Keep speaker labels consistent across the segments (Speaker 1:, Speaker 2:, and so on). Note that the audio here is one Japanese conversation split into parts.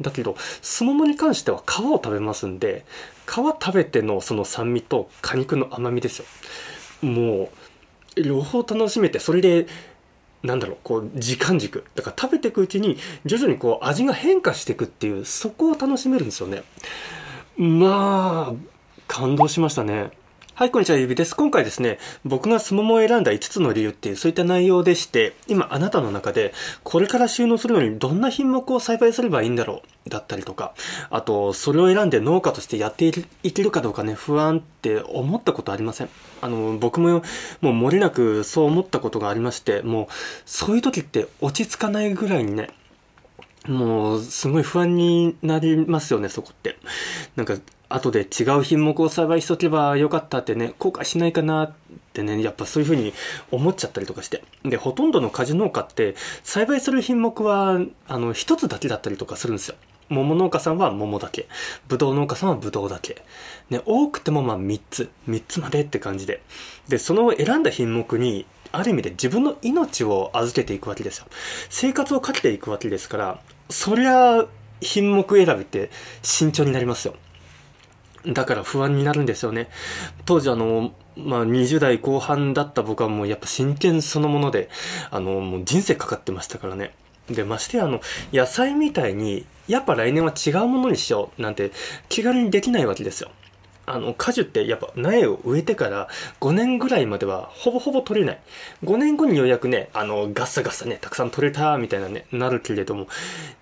Speaker 1: だけど、すももに関しては皮を食べますんで、皮食べてのその酸味と果肉の甘みですよ。もう、両方楽しめて、それで、なんだろう、こう、時間軸。だから食べていくうちに、徐々にこう、味が変化していくっていう、そこを楽しめるんですよね。まあ、感動しましたね。はい、こんにちは、ゆびです。今回ですね、僕がスモモを選んだ5つの理由っていう、そういった内容でして、今あなたの中で、これから収納するのにどんな品目を栽培すればいいんだろう、だったりとか、あと、それを選んで農家としてやっていけるかどうかね、不安って思ったことありません？あの、僕も、もう漏れなくそう思ったことがありまして、もう、そういう時って落ち着かないぐらいにね、もう、すごい不安になりますよね、そこって。なんか、後で違う品目を栽培しとけばよかったってね、後悔しないかなってね、やっぱそういうふうに思っちゃったりとかして。で、ほとんどの果樹農家って、栽培する品目は、あの、一つだけだったりとかするんですよ。桃農家さんは桃だけ。ぶどう農家さんはぶどうだけ。ね、多くてもまあ3つ。3つまでって感じで。で、その選んだ品目に、ある意味で自分の命を預けていくわけですよ。生活をかけていくわけですから、そりゃ、品目選びって慎重になりますよ。だから不安になるんですよね。当時あの、まあ、20代後半だった僕はもうやっぱ真剣そのもので、あの、もう人生かかってましたからね。で、ましてあの、野菜みたいに、やっぱ来年は違うものにしようなんて気軽にできないわけですよ。あの、果樹ってやっぱ苗を植えてから5年ぐらいまではほぼほぼ取れない。5年後にようやくね、あの、ガッサガッサね、たくさん取れたみたいなね、なるけれども、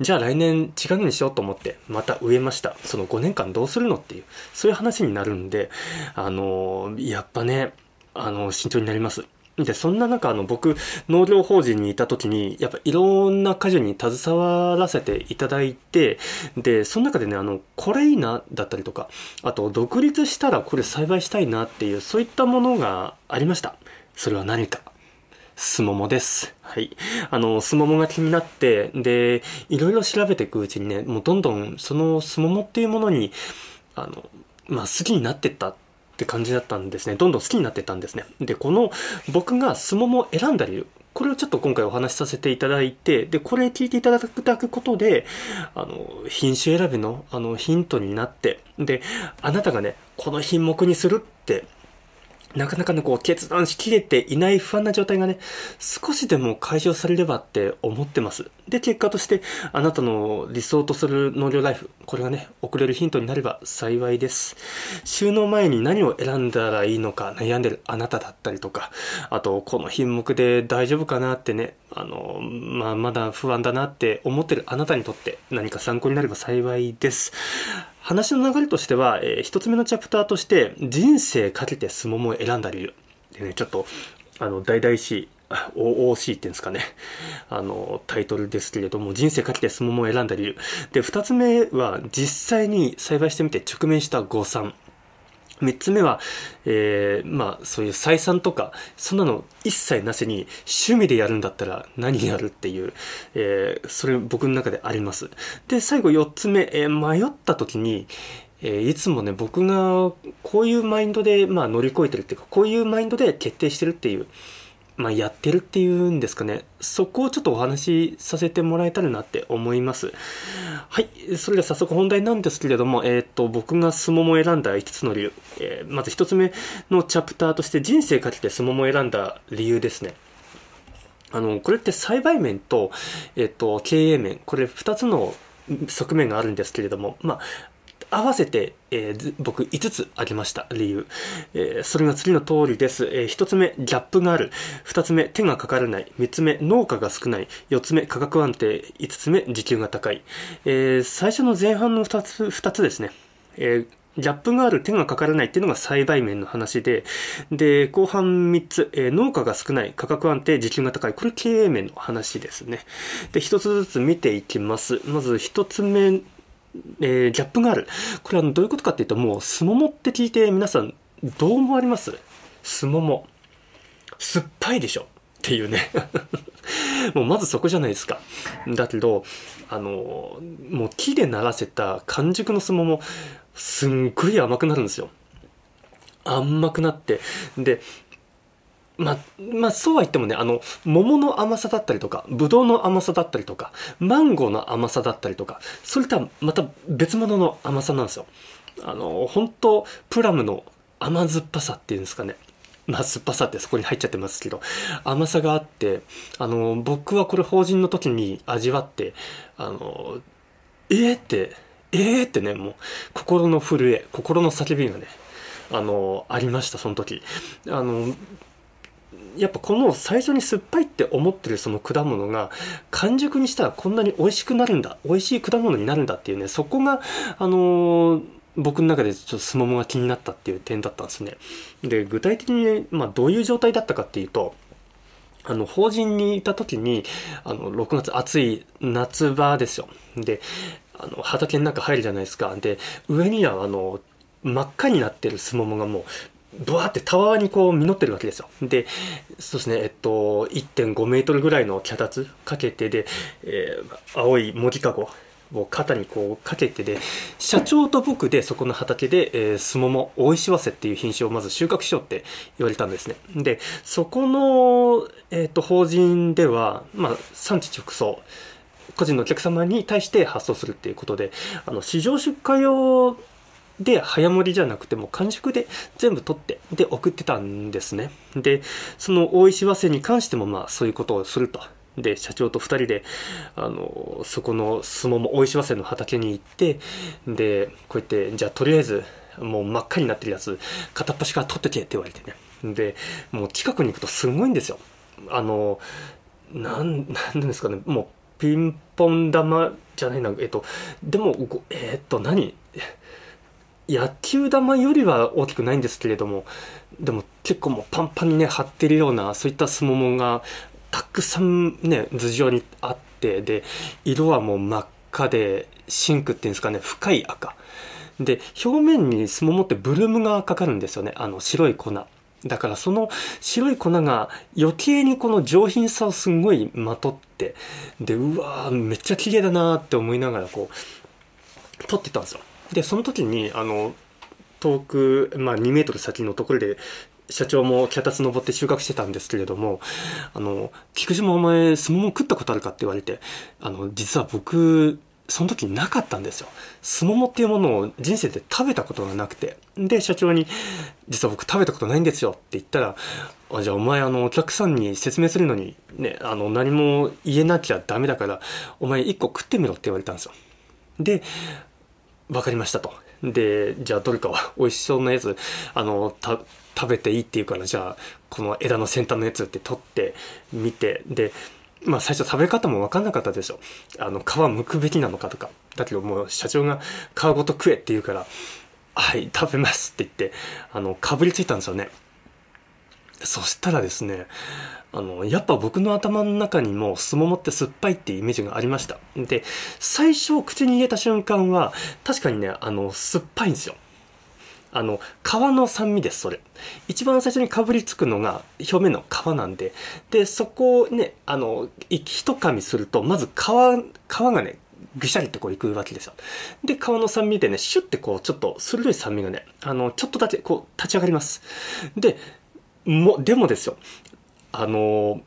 Speaker 1: じゃあ来年違うのにしようと思ってまた植えました。その5年間どうするのっていう、そういう話になるんで、あの、やっぱね、あの、慎重になります。で、そんな中、あの、僕、農業法人にいた時に、やっぱいろんな果樹に携わらせていただいて、で、その中でね、あの、これいいな、だったりとか、あと、独立したらこれ栽培したいなっていう、そういったものがありました。それは何か。すももです。はい。あの、すももが気になって、で、いろいろ調べていくうちにね、もうどんどんそのすももっていうものに、あの、まあ、好きになってったって感じだったんですね。どんどん好きになってたんですね。で、この僕がスモモを選んだ理由、これをちょっと今回お話しさせていただいて、で、これ聞いていただくことで、あの、品種選びの、あの、ヒントになって、で、あなたがね、この品目にするってなかなかね、こう、決断しきれていない不安な状態がね、少しでも解消されればって思ってます。で、結果として、あなたの理想とする農業ライフ、これがね、送れるヒントになれば幸いです。収納前に何を選んだらいいのか悩んでるあなただったりとか、あと、この品目で大丈夫かなってね、あの、まあ、まだ不安だなって思ってるあなたにとって何か参考になれば幸いです。話の流れとしては、えー、一つ目のチャプターとして、人生かけてすももを選んだ理由。でね、ちょっと、あの、大々しい、OOC っていうんですかね。あの、タイトルですけれども、人生かけてすももを選んだ理由。で、二つ目は、実際に栽培してみて直面した誤算。3つ目は、えー、まあ、そういう採算とか、そんなの一切なしに、趣味でやるんだったら何やるっていう、えー、それ僕の中であります。で、最後4つ目、えー、迷った時に、えー、いつもね、僕がこういうマインドで、まあ、乗り越えてるっていうか、こういうマインドで決定してるっていう、まあ、やってるっていうんですかね。そこをちょっとお話しさせてもらえたらなって思います。はい。それでは早速本題なんですけれども、えっ、ー、と、僕がスモモを選んだ5つの理由。えー、まず1つ目のチャプターとして人生かけてスモモを選んだ理由ですね。あの、これって栽培面と、えっ、ー、と、経営面、これ2つの側面があるんですけれども、まあ、合わせて、えー、僕5つ挙げました理由、えー、それが次の通りです、えー、1つ目ギャップがある。2つ目手がかからない。3つ目農家が少ない。4つ目価格安定。5つ目時給が高い、え、最初の前半の2つ ,2 つですね、えギャップがある手がかからないっていうのが栽培面の話で、で、後半3つ、えー、農家が少ない、価格安定、時給が高い。これ経営面の話ですね。で、一つずつ見ていきます。まず一つ目えー、ギャップがある。これはどういうことかっていうと、もう、すももって聞いて皆さん、どう思われます？すもも。酸っぱいでしょ？っていうね もうまずそこじゃないですか。だけど、あの、もう木で鳴らせた完熟のすもも、すんごい甘くなるんですよ。甘くなって。で、まあ、まあ、そうは言ってもね、あの、桃の甘さだったりとか、ぶどうの甘さだったりとか、マンゴーの甘さだったりとか、それとはまた別物の甘さなんですよ。あの、本当プラムの甘酸っぱさっていうんですかね。まあ、酸っぱさってそこに入っちゃってますけど、甘さがあって、あの、僕はこれ法人の時に味わって、あの、えー、って、えーってね、もう、心の震え、心の叫びがね、あの、ありました、その時。あの、やっぱこの最初に酸っぱいって思ってるその果物が完熟にしたらこんなに美味しくなるんだ美味しい果物になるんだっていうねそこがあのー、僕の中でちょっとすももが気になったっていう点だったんですねで具体的に、ねまあ、どういう状態だったかっていうとあの、法人にいた時に、あの、6月暑い夏場ですよ。で、あの、畑の中入るじゃないですか。で、上にはあの、真っ赤になってるすももがもううブワーってたわわにこう実ってるわけですよ。で、そうですね、えっと、1.5メートルぐらいの脚立かけてで、えー、青い森かごを肩にこうかけてで、社長と僕でそこの畑で、えー、すもも大石早生っていう品種をまず収穫しようって言われたんですね。で、そこの、えっ、と、法人では、まあ、産地直送。個人のお客様に対して発送するっていうことで、あの、市場出荷用で早盛りじゃなくても完熟で全部取ってで送ってたんですね。でその大石早生に関してもまあそういうことをすると。で社長と2人であのそこの相撲も大石早生の畑に行ってでこうやってじゃあとりあえずもう真っ赤になってるやつ片っ端から取ってけって言われてね。でもう近くに行くとすごいんですよ。あのなんなんですかね。もうピンポン玉じゃないなえっとでもえっと何？野球玉よりは大きくないんですけれどもでも結構もうパンパンにね張ってるようなそういったすももがたくさんね頭上にあってで色はもう真っ赤でシンクっていうんですかね深い赤。で表面にすももってブルームがかかるんですよねあの白い粉。だからその白い粉が余計にこの上品さをすごいまとってでうわーめっちゃ綺麗だなって思いながらこう撮ってたんですよ。でその時にあの遠く、まあ、2メートル先のところで社長も脚立登って収穫してたんですけれども、あの、菊島お前、スモモ食ったことあるかって言われて、あの、実は僕、その時なかったんですよ。スモモっていうものを人生で食べたことがなくて。で、社長に、実は僕食べたことないんですよって言ったら、あじゃあお前あの、お客さんに説明するのに、ね、あの、何も言えなきゃダメだから、お前一個食ってみろって言われたんですよ。で、分かりましたと。で、じゃあどれかは 美味しそうなやつ、あの、食べていいっていうから、じゃあこの枝の先端のやつって取ってみて、で、まあ最初食べ方も分かんなかったでしょ。あの、皮剥くべきなのかとか。だけどもう社長が皮ごと食えって言うから、はい、食べますって言って、あの、かぶりついたんですよね。そしたらですね、あの、やっぱ僕の頭の中にもすももって酸っぱいっていうイメージがありました。で、最初口に入れた瞬間は、確かにね、あの、酸っぱいんですよ。あの、皮の酸味です、それ。一番最初にかぶりつくのが表面の皮なんで、で、そこをね、あの、一噛みすると、まず皮、皮がね、ぐしゃりってこういくわけですよ。で、皮の酸味でね、シュッてこう、ちょっと鋭い酸味がね、あの、ちょっとだけこう、立ち上がります。で、も、でもですよ、あの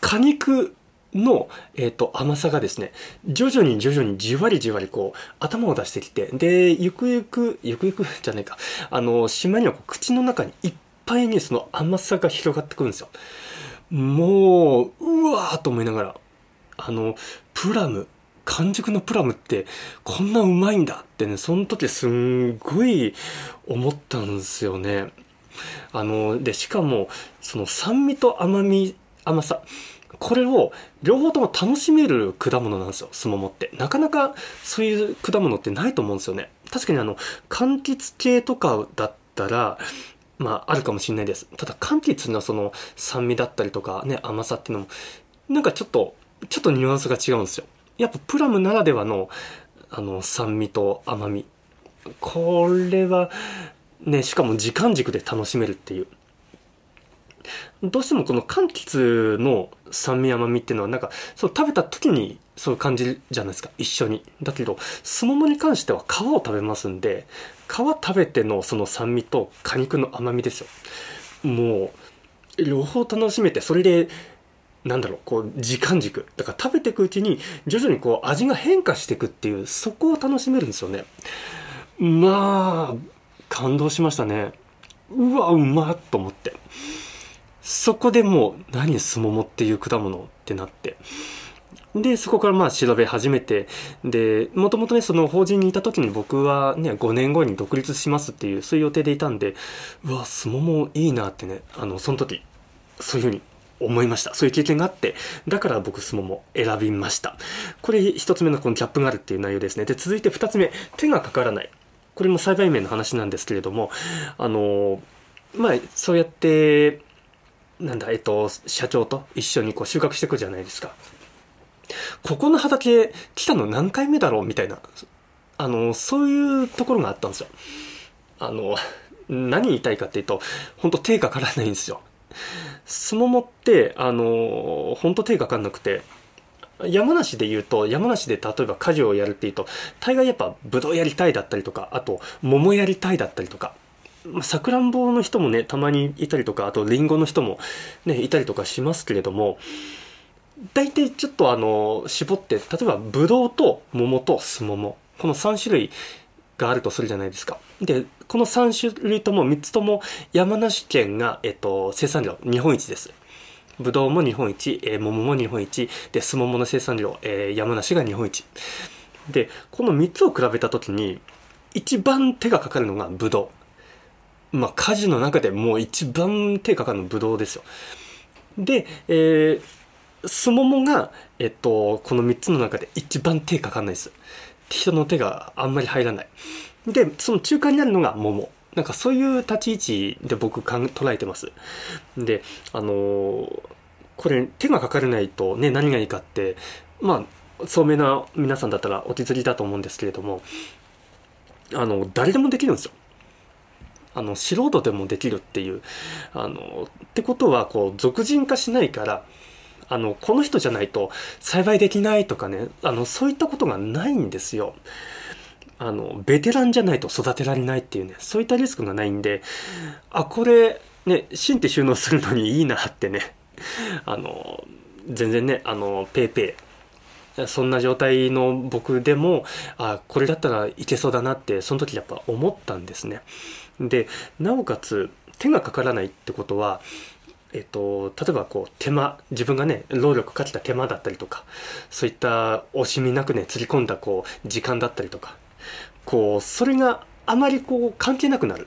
Speaker 1: 果肉の、えっ、ー、と、甘さがですね、徐々に徐々にじわりじわりこう、頭を出してきて、で、ゆくゆく、ゆくゆくじゃないか、あの、島にはこう口の中にいっぱいにその甘さが広がってくるんですよ。もう、うわーと思いながら、あの、プラム、完熟のプラムってこんなうまいんだってね、その時すんごい思ったんですよね。あの、で、しかも、その酸味と甘み、甘さ。これを両方とも楽しめる果物なんですよ、すももって。なかなかそういう果物ってないと思うんですよね。確かにあの、柑橘系とかだったら、まあ、あるかもしれないです。ただ、柑橘のその酸味だったりとかね、甘さっていうのも、なんかちょっと、ちょっとニュアンスが違うんですよ。やっぱプラムならではの、あの、酸味と甘み。これは、ね、しかも時間軸で楽しめるっていう。どうしてもこの柑橘の酸味甘みっていうのはなんかそう食べた時にそう感じるじゃないですか一緒に。だけどすももに関しては皮を食べますんで皮食べてのその酸味と果肉の甘みですよ。もう両方楽しめてそれでなんだろうこう時間軸。だから食べていくうちに徐々にこう味が変化していくっていうそこを楽しめるんですよね。まあ感動しましたね。うわうまっと思って。そこでもう何すももっていう果物ってなって。でそこからまあ調べ始めて。でもともとねその法人にいた時に僕はね5年後に独立しますっていうそういう予定でいたんで。うわすももいいなってねあのその時そういうふうに思いました。そういう経験があって。だから僕すもも選びました。これ一つ目のこのギャップがあるっていう内容ですね。で続いて二つ目。手がかからない。これも栽培面の話なんですけれどもあのまあそうやってなんだえっと社長と一緒にこう収穫していくじゃないですかここの畑来たの何回目だろうみたいな、あの、そういうところがあったんですよ。あの、何言いたいかっていうと、本当手がかからないんですよ。すももって、あの、本当手がかかんなくて、山梨で言うと、山梨で例えば果樹をやるっていうと、大概やっぱブドウやりたいだったりとか、あと桃やりたいだったりとか、さくらんぼの人もね、たまにいたりとか、あとリンゴの人もね、いたりとかしますけれども、大体ちょっとあの絞って例えばブドウと桃とスモモこの3種類があるとするじゃないですか。でこの3種類とも3つとも山梨県が、えっと、生産量日本一です。ブドウも日本一、えー、桃も日本一でスモモの生産量、えー、山梨が日本一でこの3つを比べた時に一番手がかかるのがブドウまあ果樹の中でもう一番手がかかるのブドウですよで、えーすももが、えっと、この3つの中で一番手がかかんないです。人の手があんまり入らない。で、その中間にあるのが桃。なんかそういう立ち位置で僕かん捉えてます。で、あのー、これ手がかからないとね、何がいいかって、まあ、聡明な皆さんだったらお気づきだと思うんですけれども、あの、誰でもできるんですよ。あの、素人でもできるっていう。あの、ってことは、こう、俗人化しないから、あのこの人じゃないと栽培できないとかねあのそういったことがないんですよ。あのベテランじゃないと育てられないっていうねそういったリスクがないんであこれね芯って収納するのにいいなってね あの全然ねあのペイペイそんな状態の僕でもあこれだったらいけそうだなってその時やっぱ思ったんですね。でなおかつ手がかからないってことはえっと、例えばこう手間自分がね労力かけた手間だったりとかそういった惜しみなくねつり込んだこう時間だったりとかこうそれがあまりこう関係なくなる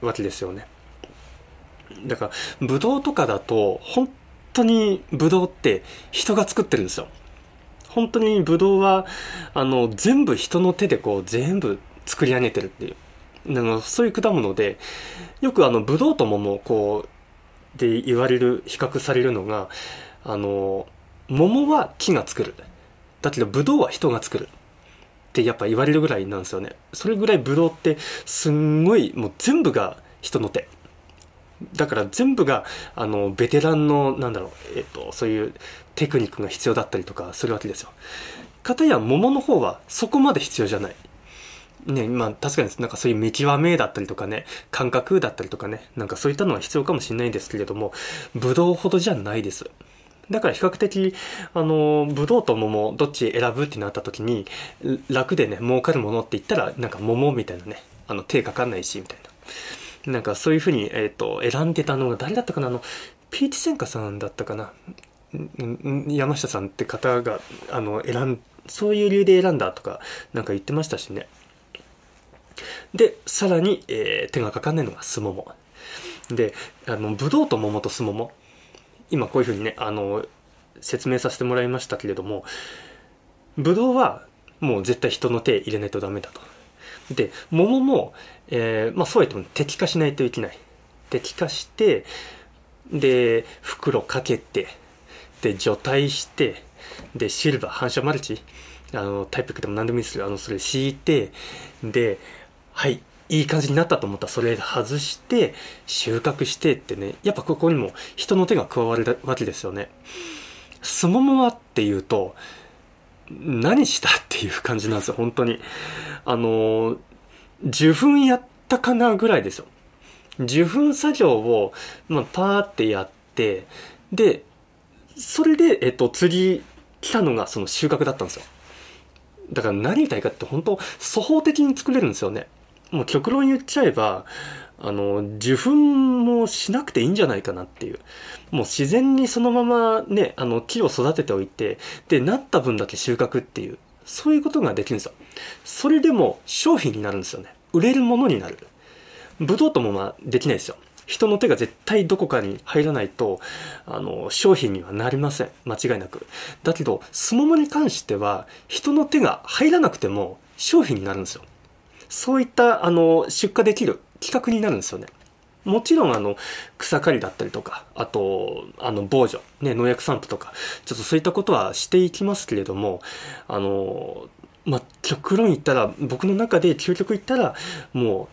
Speaker 1: わけですよね。だからブドウとかだと本当にブドウって人が作ってるんですよ。本当にブドウはあの全部人の手でこう全部作り上げてるっていう。あのそういう果物でよくあのブドウと桃こうで言われる比較されるのがあの桃は木が作る。だけどブドウは人が作る。ってやっぱ言われるぐらいなんですよねそれぐらいブドウってすんごいもう全部が人の手だから全部があのベテランのなんだろう、えっと、そういうテクニックが必要だったりとかするわけですよ。かたや桃の方はそこまで必要じゃない。ね、まあ確かになんかそういう見極めだったりとかね、感覚だったりとかね、なんかそういったのは必要かもしれないんですけれども、ブドウほどじゃないです。だから比較的、あの、ブドウと桃、どっち選ぶってなった時に、楽でね、儲かるものって言ったら、なんか桃みたいなね、あの、手かかんないし、みたいな。なんかそういうふうに、えっ、ー、と、選んでたのが誰だったかな？あの、ピーチ専科さんだったかな？山下さんって方が、あの、選ん、そういう理由で選んだとか、なんか言ってましたしね。で、さらに、えー、手がかかんないのがすもも。で、あの、ぶどうと桃とすもも。今こういうふうにね、あの、説明させてもらいましたけれども、ぶどうはもう絶対人の手入れないとダメだと。で、桃も、えー、まあそうやっても適化しないといけない。適化して、で、袋かけて、で、除堆して、で、シルバー、反射マルチ、あの、タイプでも何でもいいですよ。あの、それ敷いて、で、はいいい感じになったと思ったらそれ外して収穫してってね。やっぱここにも人の手が加わるわけですよね。すももはっていうと何したっていう感じなんですよ本当に。あの受粉やったかなぐらいですよ。受粉作業を、まあ、パーってやってでそれで、えっと、次来たのがその収穫だったんですよ。だから何言いたいかって本当粗法的に作れるんですよね。もう極論言っちゃえばあの受粉もしなくていいんじゃないかなっていう。もう自然にそのままねあの木を育てておいてでなった分だけ収穫っていうそういうことができるんですよ。それでも商品になるんですよね。売れるものになる。ブドウともまあできないですよ。人の手が絶対どこかに入らないとあの商品にはなりません。間違いなく。だけどスモモに関しては人の手が入らなくても商品になるんですよ。そういったあの出荷できる企画になるんですよねもちろんあの草刈りだったりとかあとあの防除、ね、農薬散布とかちょっとそういったことはしていきますけれどもあのま極論言ったら僕の中で究極言ったらもう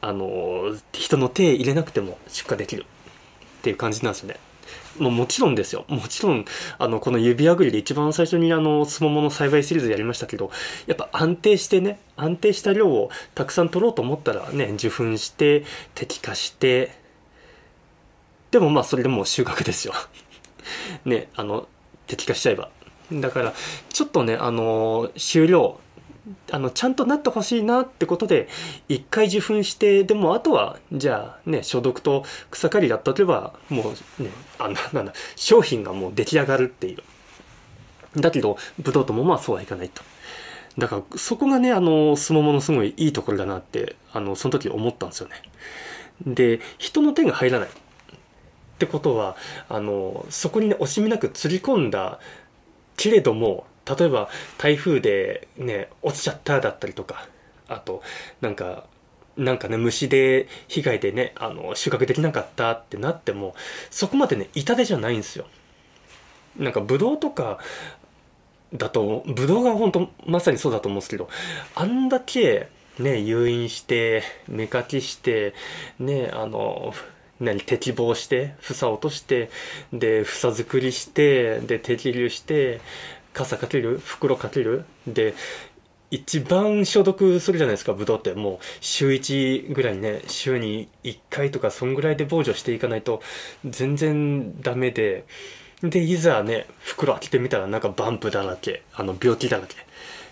Speaker 1: あの人の手入れなくても出荷できるっていう感じなんですよね。ももちろんですよ。もちろん、あの、この指輪ぐりで一番最初にあの、スモモの栽培シリーズやりましたけど、やっぱ安定してね、安定した量をたくさん取ろうと思ったらね、受粉して、適化して、でもまあそれでも収穫ですよ。ね、あの、適化しちゃえば。だから、ちょっとね、あの、終了、あのちゃんとなってほしいなってことで一回受粉してでもあとはじゃあね消毒と草刈りだったとえばもうねあのなんだ商品がもう出来上がるっていう。だけどブドウともまあそうはいかないと。だからそこがねあのスモモのすごいいいところだなってあのその時思ったんですよね。で人の手が入らない。ってことはあのそこにね惜しみなく釣り込んだけれども例えば台風でね落ちちゃっただったりとかあとなんかなんかね虫で被害でねあの収穫できなかったってなってもそこまでね痛手じゃないんですよ。なんかブドウとかだとブドウが本当まさにそうだと思うんですけどあんだけね誘引して芽かきしてねあの何適防して房落としてで房作りしてで適流して傘かける？袋かける？で一番消毒するじゃないですかブドウって。もう週1ぐらいね週に1回とかそんぐらいで防除していかないと全然ダメで。でいざね袋開けてみたらなんかバンプだらけ。あの病気だらけ。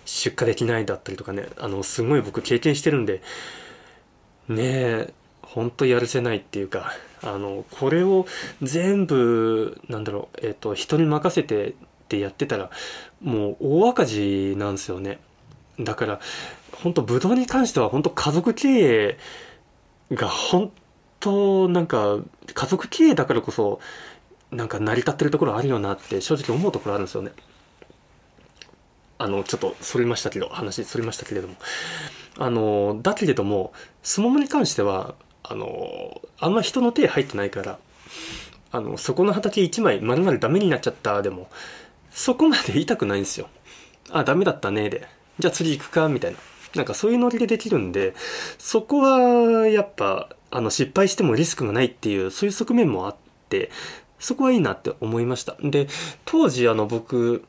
Speaker 1: 出荷できないだったりとかね。あのすごい僕経験してるんで。ねえほんとやるせないっていうか。あのこれを全部なんだろうえっ、と人に任せてってやってたらもう大赤字なんですよね。だから本当ブドウに関しては本当家族経営が本当なんか家族経営だからこそなんか成り立ってるところあるよなって正直思うところあるんですよね。あのちょっとそれましたけど話それましたけれども。あのだけれどもスモモに関してはあのあんま人の手入ってないからあのそこの畑1枚丸々ダメになっちゃったでもそこまで痛くないんですよ。あ、ダメだったねで。じゃあ次行くか？みたいな。なんかそういうノリでできるんで、そこはやっぱ、あの失敗してもリスクがないっていう、そういう側面もあって、そこはいいなって思いました。で、当時あの僕、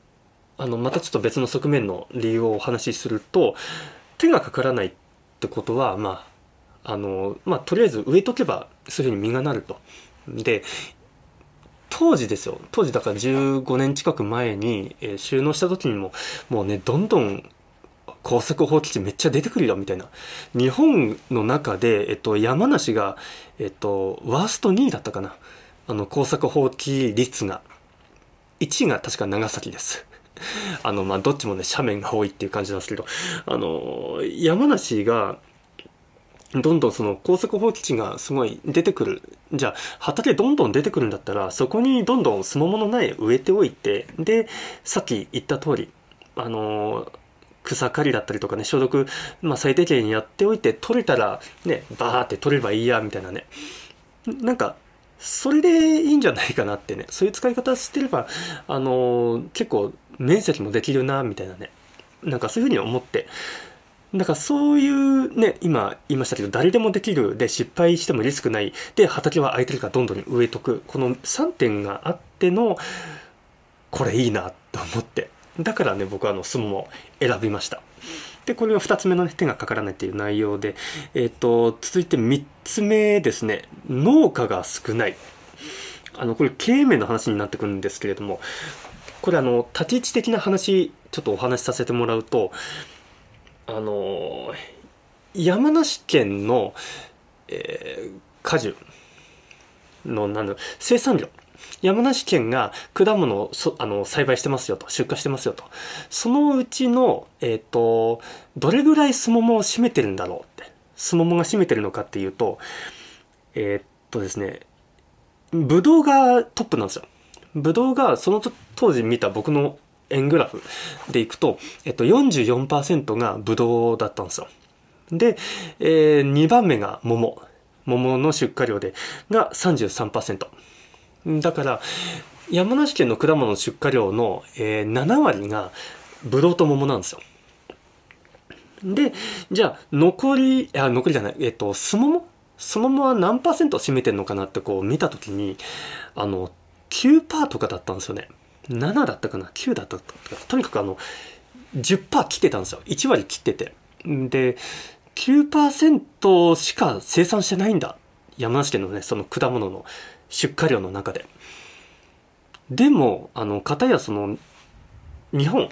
Speaker 1: あの、またちょっと別の側面の理由をお話しすると、手がかからないってことは、まあ、あの、まあ、とりあえず植えとけば、そういうふうに実がなると。で、当時ですよ。当時だから15年近く前に、えー、収納した時にももうねどんどん耕作放棄地めっちゃ出てくるよみたいな。日本の中で、えっと、山梨が、えっと、ワースト2位だったかな。あの耕作放棄率が。1位が確か長崎です。あのまあどっちもね斜面が多いっていう感じなんですけど。あの山梨がどんどんその高速放棄地がすごい出てくる。じゃあ、畑どんどん出てくるんだったら、そこにどんどんすももの苗植えておいて、で、さっき言った通り、あの草刈りだったりとかね、消毒、まあ最低限やっておいて、取れたら、ね、バーって取ればいいや、みたいなね。なんか、それでいいんじゃないかなってね、そういう使い方してれば、あの結構面積もできるな、みたいなね。なんかそういうふうに思って、だからそういうね、今言いましたけど、誰でもできる、で、失敗してもリスクない、で、畑は空いてるからどんどん植えとく。この3点があっての、これいいなと思って。だからね、僕はあの、スモモ選びました。で、これが2つ目の、ね、手がかからないっていう内容で、えっ、ー、と、続いて3つ目ですね、農家が少ない。あのこれ経営面の話になってくるんですけれどもこれあの立ち位置的な話ちょっとお話しさせてもらうとあの山梨県の、えー、果樹のなんだ生産量。山梨県が果物をそあの栽培してますよと出荷してますよと。そのうちの、えっ、ー、とどれぐらいスモモを占めてるんだろうって。スモモが占めてるのかっていうとえー、っとですねブドウがトップなんですよ。ブドウがその当時見た僕の円グラフでいくと、えっと、44%がブドウだったんですよ。で、えー、2番目が桃。桃の出荷量でが33%だから山梨県の果物の出荷量の、えー、7割がブドウと桃なんですよ。でじゃあ残りあ残りじゃないえっ、とスモモスモモは何パーセント占めてんのかなってこう見た時にあの9%とかだったんですよね。7だったかな？9だったかとにかくあの10%切ってたんですよ。1割切ってて。で9%しか生産してないんだ。山梨県のねその果物の出荷量の中で。でもあの片やその日本。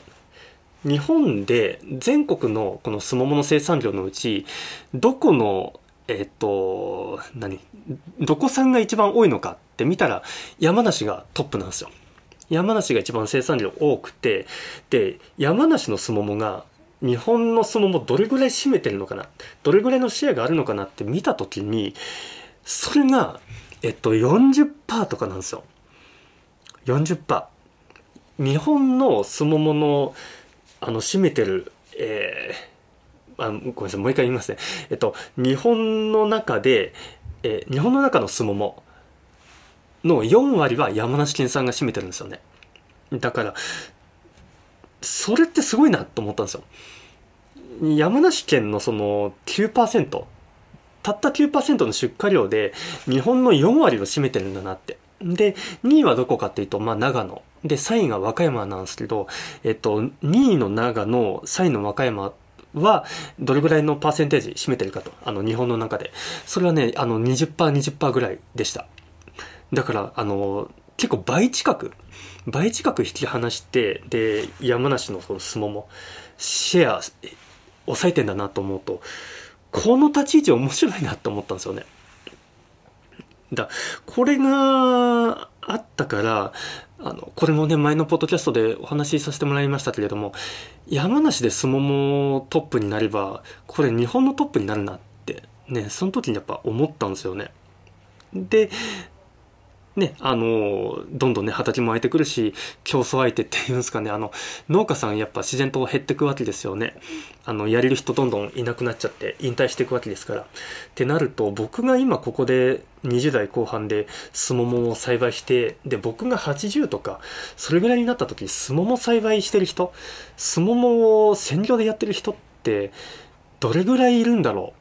Speaker 1: 日本で全国のこのスモモの生産量のうちどこのえっと何？どこ産が一番多いのかって見たら山梨がトップなんですよ。山梨が一番生産量多くてで山梨のスモモが日本のスモモどれぐらい占めてるのかなどれぐらいのシェアがあるのかなって見た時にそれがえっと40%とかなんですよ。40%日本のスモモのあの占めてるえー、あごめんなさいもう一回言いますね。えっと日本の中で、えー、日本の中のスモモの4割は山梨県産が占めてるんですよね。だからそれってすごいなと思ったんですよ。山梨県のその9%たった9%の出荷量で日本の4割を占めてるんだなって。で2位はどこかっていうと、まあ、長野。で3位が和歌山なんですけど、えっと、2位の長野3位の和歌山はどれぐらいのパーセンテージ占めてるかとあの日本の中で。それはねあの 20%20% 20ぐらいでした。だからあの結構倍近く倍近く引き離してで山梨のその相撲もシェア抑えてんだなと思うとこの立ち位置面白いなと思ったんですよね。だこれがあったからあのこれもね前のポッドキャストでお話しさせてもらいましたけれども山梨で相撲もトップになればこれ日本のトップになるなってねその時にやっぱ思ったんですよね。でね、あの、どんどんね、畑も空いてくるし、競争相手っていうんですかね、あの、農家さんやっぱ自然と減ってくわけですよね。あの、やれる人どんどんいなくなっちゃって、引退していくわけですから。ってなると、僕が今ここで20代後半でスモモを栽培して、で、僕が80とか、それぐらいになった時、スモモ栽培してる人、スモモを専業でやってる人って、どれぐらいいるんだろう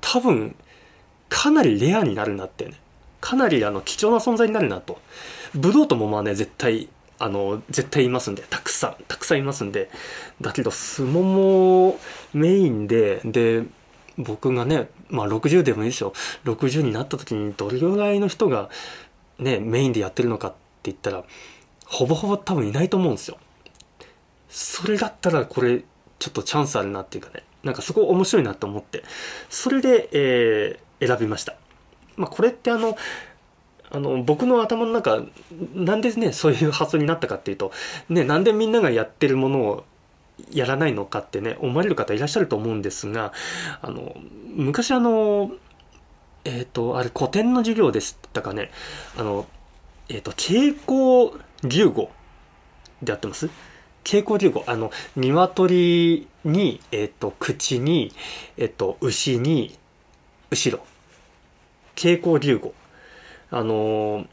Speaker 1: 多分、かなりレアになるなってね。かなりあの貴重な存在になるなと。ブドウと桃はね、絶対、あの、絶対いますんで、たくさん、たくさんいますんで。だけど、スモモメインで、で、僕がね、まあ60でもいいですよ。60になった時にどれぐらいの人がね、メインでやってるのかって言ったら、ほぼほぼ多分いないと思うんですよ。それだったらこれ、ちょっとチャンスあるなっていうかね、なんかそこ面白いなと思って、それで、えー、選びました。まあ、これってあのあの僕の頭の中なんでねそういう発想になったかっていうと、ね、なんでみんながやってるものをやらないのかってね思われる方いらっしゃると思うんですがあの昔あのえっ、ー、とあれ古典の授業でしたかねあのえっ、ー、と蛍光流語でやってます？蛍光流語。あの鶏に、えっ、ー、と口に、えっ、と牛に後ろ。蛍光流語あの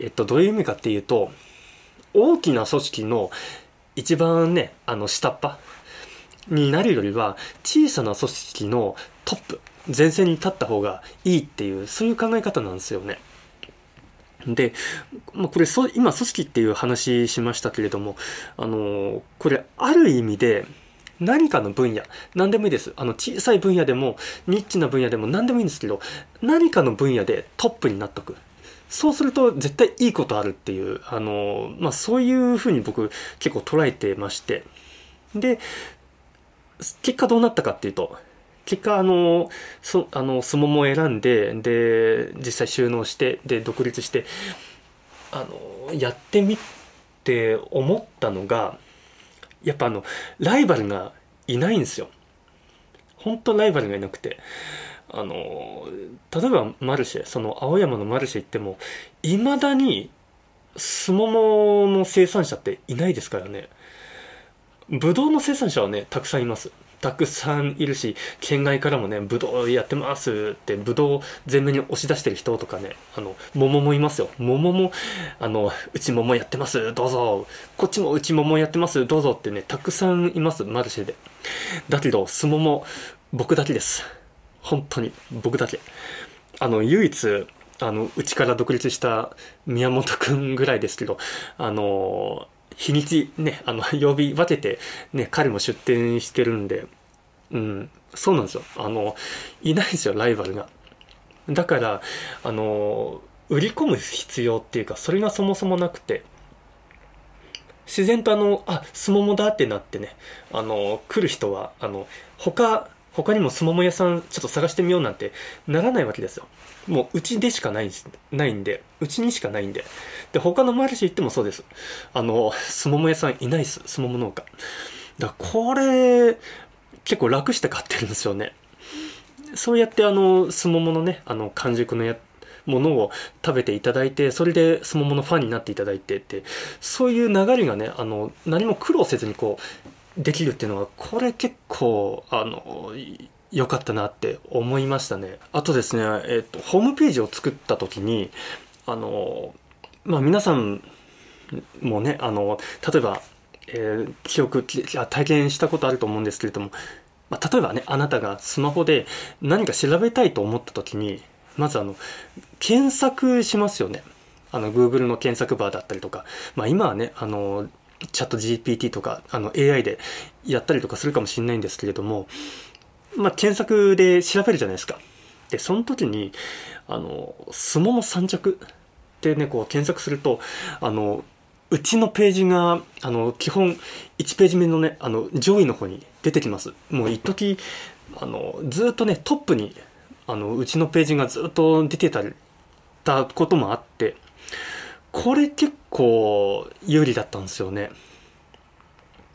Speaker 1: えっとどういう意味かっていうと大きな組織の一番ねあの下っ端になるよりは小さな組織のトップ前線に立った方がいいっていうそういう考え方なんですよね。で、まあ、これ今組織っていう話しましたけれどもあのこれある意味で何かの分野、何でもいいです。あの、小さい分野でも、ニッチな分野でも何でもいいんですけど、何かの分野でトップになっとく。そうすると絶対いいことあるっていうあの、まあ、そういうふうに僕結構捉えてましてで結果どうなったかっていうと結果あのそあの相撲も選んでで実際収納してで独立してあのやってみって思ったのがやっぱあのライバルがいないんですよ。本当ライバルがいなくて。あの例えばマルシェその青山のマルシェ行ってもいまだにスモモの生産者っていないですからね。ブドウの生産者はねたくさんいます。たくさんいるし県外からもねブドウやってますってブドウ前面に押し出してる人とかねあの桃もいますよ。桃もあのうち桃やってますどうぞ。こっちもうち桃やってますどうぞってねたくさんいますマルシェで。だけどすもも僕だけです。本当に僕だけ。あの唯一あのうちから独立した宮本くんぐらいですけどあの日にちね、あの、曜日分けて、ね、彼も出店してるんで、うん、そうなんですよ。あの、いないですよ、ライバルが。だから、あの、売り込む必要っていうか、それがそもそもなくて、自然とあの、あ、すももだってなってね、あの、来る人は、あの、他、他にもすもも屋さんちょっと探してみようなんてならないわけですよ。もううちでしかないないんで、うちにしかないんで。で、他のマルシェ行ってもそうです。あの、すもも屋さんいないっす。すもも農家。だこれ、結構楽して買ってるんですよね。そうやってあの、すもものね、あの、完熟のや、ものを食べていただいて、それですもものファンになっていただいてって、そういう流れがね、あの、何も苦労せずにこう、できるっていうのは、これ結構、あの、良かったなって思いましたね。あとですね、えっ、と、ホームページを作った時に、あの、まあ皆さんもね、あの、例えば、えー、記憶、体験したことあると思うんですけれども、まあ、例えばね、あなたがスマホで何か調べたいと思った時に、まずあの、検索しますよね。あの、Google の検索バーだったりとか、まあ今はね、あの、チャット GPT とか、あの AI でやったりとかするかもしれないんですけれども、まあ、検索で調べるじゃないですか。で、その時に、あの、スモモ三着ってね、こう検索すると、あの、うちのページが、あの、基本1ページ目のね、あの、上位の方に出てきます。もう一時あの、ずっとね、トップに、あの、うちのページがずっと出てたたこともあって、これ結構有利だったんですよね。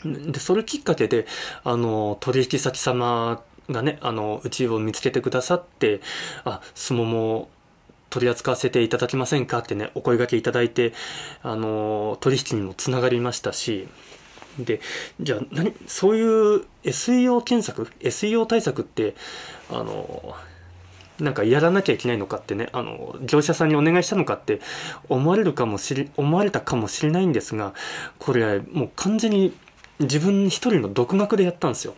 Speaker 1: で、それきっかけで、あの、取引先様がね、あの、うちを見つけてくださって、あ、相撲も取り扱わせていただけませんかってね、お声掛けいただいて、あの、取引にもつながりましたし、で、じゃあ何、そういう SEO 検索、SEO 対策って、あの、なんかやらなきゃいけないのかってね、あの、業者さんにお願いしたのかって思われるかもしれ、思われたかもしれないんですが、これもう完全に自分一人の独学でやったんですよ。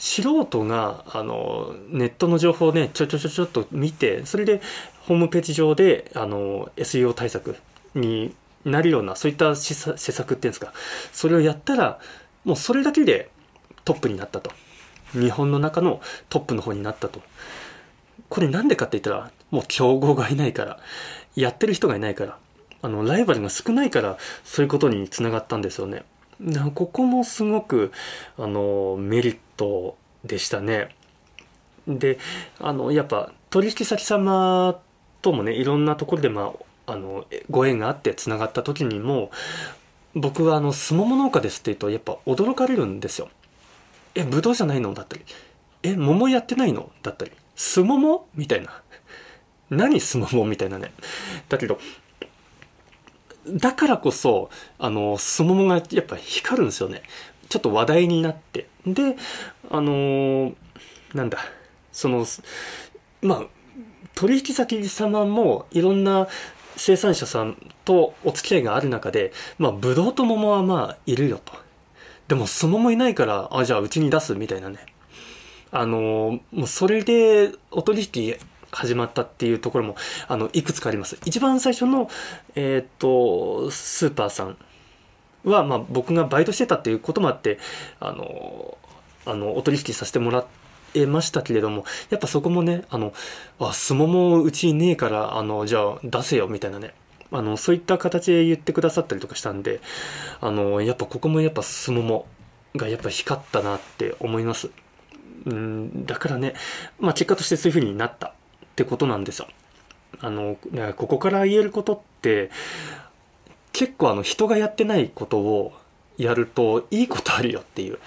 Speaker 1: 素人があのネットの情報をねちょちょちょちょっと見てそれでホームページ上であの SEO 対策になるようなそういった施策っていうんですか。それをやったらもうそれだけでトップになったと。日本の中のトップの方になったと。これなんでかって言ったらもう競合がいないからやってる人がいないからあのライバルが少ないからそういうことにつながったんですよね。ここもすごくあのメリットでしたね。であのやっぱ取引先様ともねいろんなところで、まあ、あのご縁があってつながった時にも僕はあの「すもも農家です」って言うとやっぱ驚かれるんですよ。えぶどうじゃないのだったり。え桃やってないの？だったり。すももみたいな。何すももみたいなね。だけどだからこそ、あの、すももがやっぱ光るんですよね。ちょっと話題になって。で、あのなんだ、その、まあ、取引先様もいろんな生産者さんとお付き合いがある中で、まあ、ブドウと桃はまあ、いるよと。でも、すももいないから、あ、じゃあうちに出すみたいなね。あのもうそれでお取引始まったっていうところもあのいくつかあります一番最初の、えー、っとスーパーさんは、まあ、僕がバイトしてたっていうこともあってあのあのお取引させてもらえましたけれども、やっぱそこもね、あの、あ、すももうちにねえから、あの、じゃあ出せよ、みたいなね。あの、そういった形で言ってくださったりとかしたんで、あの、やっぱここもやっぱすももがやっぱ光ったなって思います。うん、だからね、まあ結果としてそういう風になったってことなんですよ。あの、ここから言えることって、結構あの人がやってないことをやるといいことあるよっていう。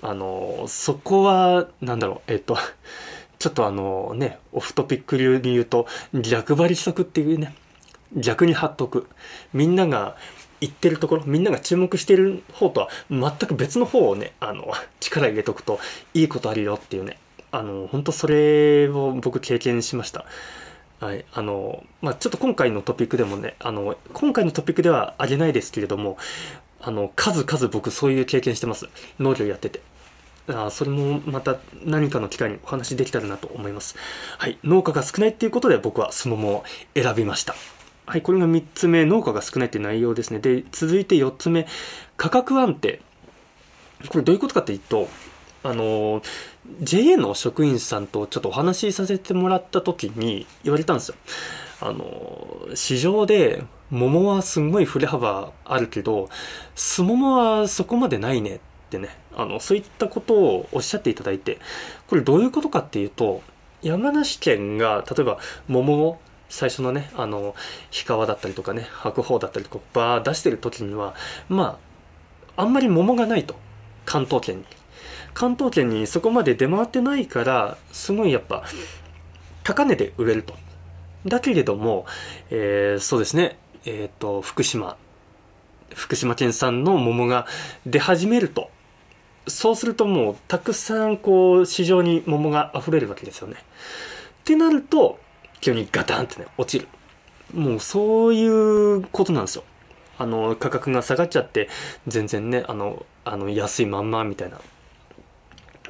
Speaker 1: あの、そこは、なんだろう、えっと、ちょっとあのね、オフトピック流に言うと、逆張りしとくっていうね、逆に貼っとく。みんなが言ってるところ、みんなが注目してる方とは全く別の方をね、あの、力入れとくといいことあるよっていうね、あの、本当それを僕経験しました。はい。あの、まあ、ちょっと今回のトピックでもね、あの、今回のトピックではあげないですけれども、あの、数々僕そういう経験してます。農業やってて。あそれもまた何かの機会にお話できたらなと思います。はい。農家が少ないっていうことで僕はスモモを選びました。はい。これが3つ目、農家が少ないっていう内容ですね。で、続いて4つ目、価格安定。これどういうことかっていうと、あの、JA の職員さんとちょっとお話しさせてもらった時に言われたんですよ。あの、市場で桃はすんごい振れ幅あるけど、すももはそこまでないねってね、あの、そういったことをおっしゃっていただいて、これどういうことかっていうと、山梨県が、例えば桃を最初のね、あの、氷川だったりとかね、白鳳だったりとか、バー出してる時には、まあ、あんまり桃がないと。関東圏に。関東圏にそこまで出回ってないから、すごいやっぱ、高値で売れると。だけれども、えー、そうですね、えっ、ー、と、福島、福島県産の桃が出始めると、そうするともうたくさんこう市場に桃が溢れるわけですよね。ってなると、急にガタンってね、落ちる。もうそういうことなんですよ。あの、価格が下がっちゃって、全然ね、あの、あの安いまんまみたいな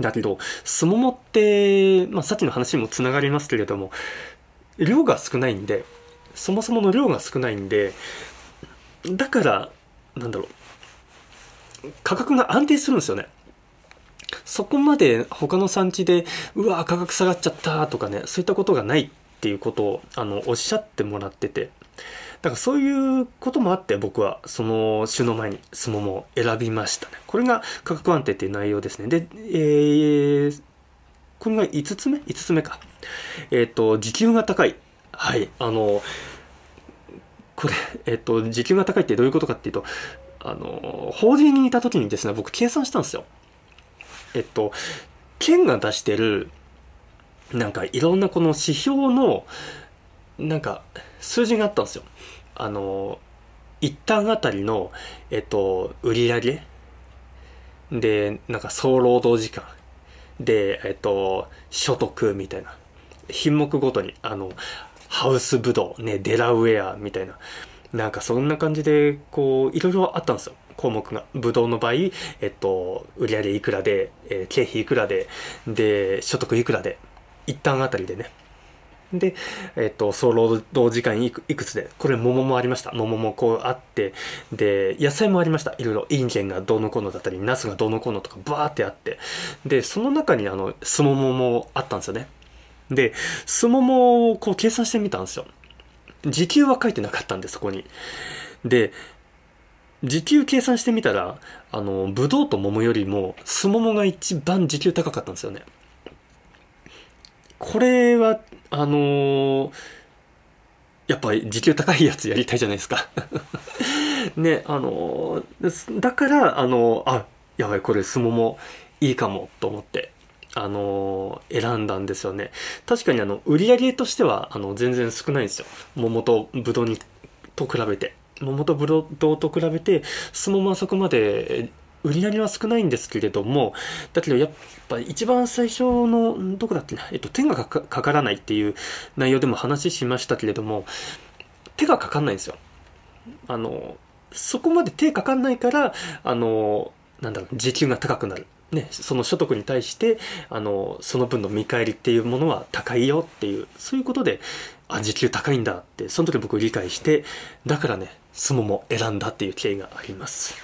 Speaker 1: だけど、スモモって、まあ、さっきの話にもつながりますけれども、量が少ないんで、そもそもの量が少ないんで、だから、なんだろう、価格が安定するんですよね。そこまで他の産地で、うわ、価格下がっちゃったとかね、そういったことがないっていうことを、あの、おっしゃってもらってて、だからそういうこともあって僕はその週の前にスモモを選びましたね。これが価格安定っていう内容ですね。で、えー、これが5つ目 ?5 つ目か。えっ、ー、と、時給が高い。はい。あの、これ、えっ、ー、と、時給が高いってどういうことかっていうと、あの、法人にいた時にですね、僕計算したんですよ。えっと、県が出してる、なんかいろんなこの指標の、なんか数字があったんですよ。あの、一旦あたりの、えっと、売り上げ？で、なんか総労働時間？で、えっと、所得みたいな。品目ごとに、あの、ハウスブドウ、ね、デラウェアみたいな。なんかそんな感じで、こう、いろいろあったんですよ。項目が。ブドウの場合、えっと、売上いくらで、えー、経費いくらで、で、所得いくらで、一旦あたりでね。で、えっ、と、総労働時間いくいくつで、これ桃もありました。桃もこうあって、で、野菜もありました。いろいろ、インゲンがどうのこうのだったり、ナスがどうのこうのとかバーってあって、で、その中にあの、スモモもあったんですよね。で、スモモをこう計算してみたんですよ。時給は書いてなかったんで、そこに。で、時給計算してみたら、あの、ブドウと桃よりも、スモモが一番時給高かったんですよね。これは、あのー、やっぱり時給高いやつやりたいじゃないですか ね、あのー、だから、あのー、あ、やばい、これ、相撲もいいかも、と思って、あの選んだんですよね。確かに、あの、売り上げとしては、あの、全然少ないんですよ。桃とぶどうに、と比べて。桃とぶどうと比べて、相撲もあそこまで売り上げは少ないんですけれども、だけどやっぱ一番最初の、どこだっけな、えっと、手がかからないっていう内容でも話しましたけれども、手がかかんないんですよ。あの、そこまで手かかんないから、あの、なんだろう、時給が高くなる。ね、その所得に対して、あの、その分の見返りっていうものは高いよっていう、そういうことで、あ、時給高いんだって、その時僕理解して、だからね、スモモ選んだっていう経緯があります。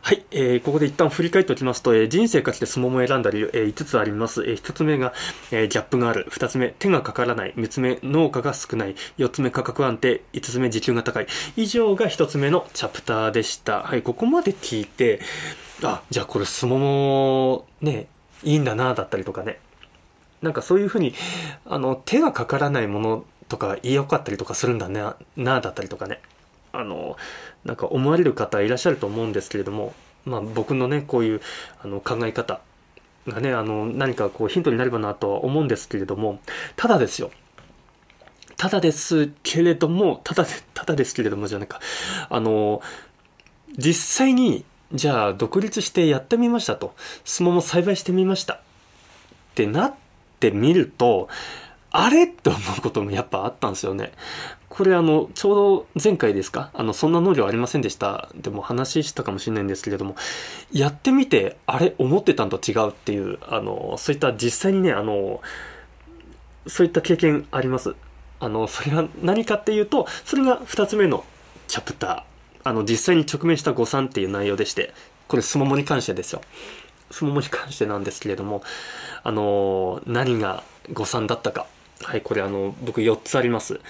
Speaker 1: はい、えー、ここで一旦振り返っておきますと、えー、人生かけてスモモを選んだ理由、えー、5つあります。えー、1つ目が、えー、ギャップがある。2つ目、手がかからない。3つ目、農家が少ない。4つ目、価格安定。5つ目、時給が高い。以上が1つ目のチャプターでした。はい、ここまで聞いて、あ、じゃあこれスモモ、ね、いいんだな、だったりとかね。なんかそういうふうに、あの、手がかからないものとか言いよかったりとかするんだね、な、だったりとかね。あの、なんか思われる方いらっしゃると思うんですけれども、まあ僕のね、こういうあの考え方がね、あの、何かこうヒントになればなとは思うんですけれども、ただですよ。ただですけれども、ただで、ただですけれどもじゃないか。あの、実際に、じゃあ独立してやってみましたと。相撲も栽培してみました。ってなってみると、あれって思うこともやっぱあったんですよね。これあの、ちょうど前回ですか？あの、そんな能力ありませんでした。でも話したかもしれないんですけれども、やってみて、あれ思ってたんと違うっていう、あの、そういった実際にね、あの、そういった経験あります？あの、それが何かっていうと、それが2つ目のチャプター。あの、実際に直面した誤算っていう内容でして、これ、スモモに関してですよ。スモモに関してなんですけれども、あの、何が誤算だったか。はい、これあの、僕4つあります。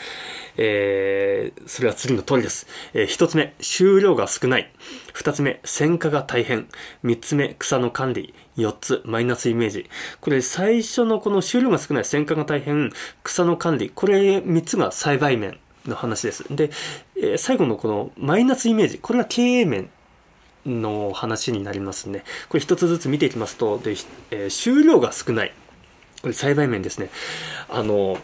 Speaker 1: えー、それは次の通りです。えー、1つ目、収量が少ない。2つ目、選果が大変。3つ目、草の管理。4つ、マイナスイメージ。これ最初のこの収量が少ない、選果が大変、草の管理。これ3つが栽培面の話です。で、えー、最後のこのマイナスイメージ。これは経営面の話になりますね。これ一つずつ見ていきますと、で、えー、収量が少ない。これ栽培面ですね。あの、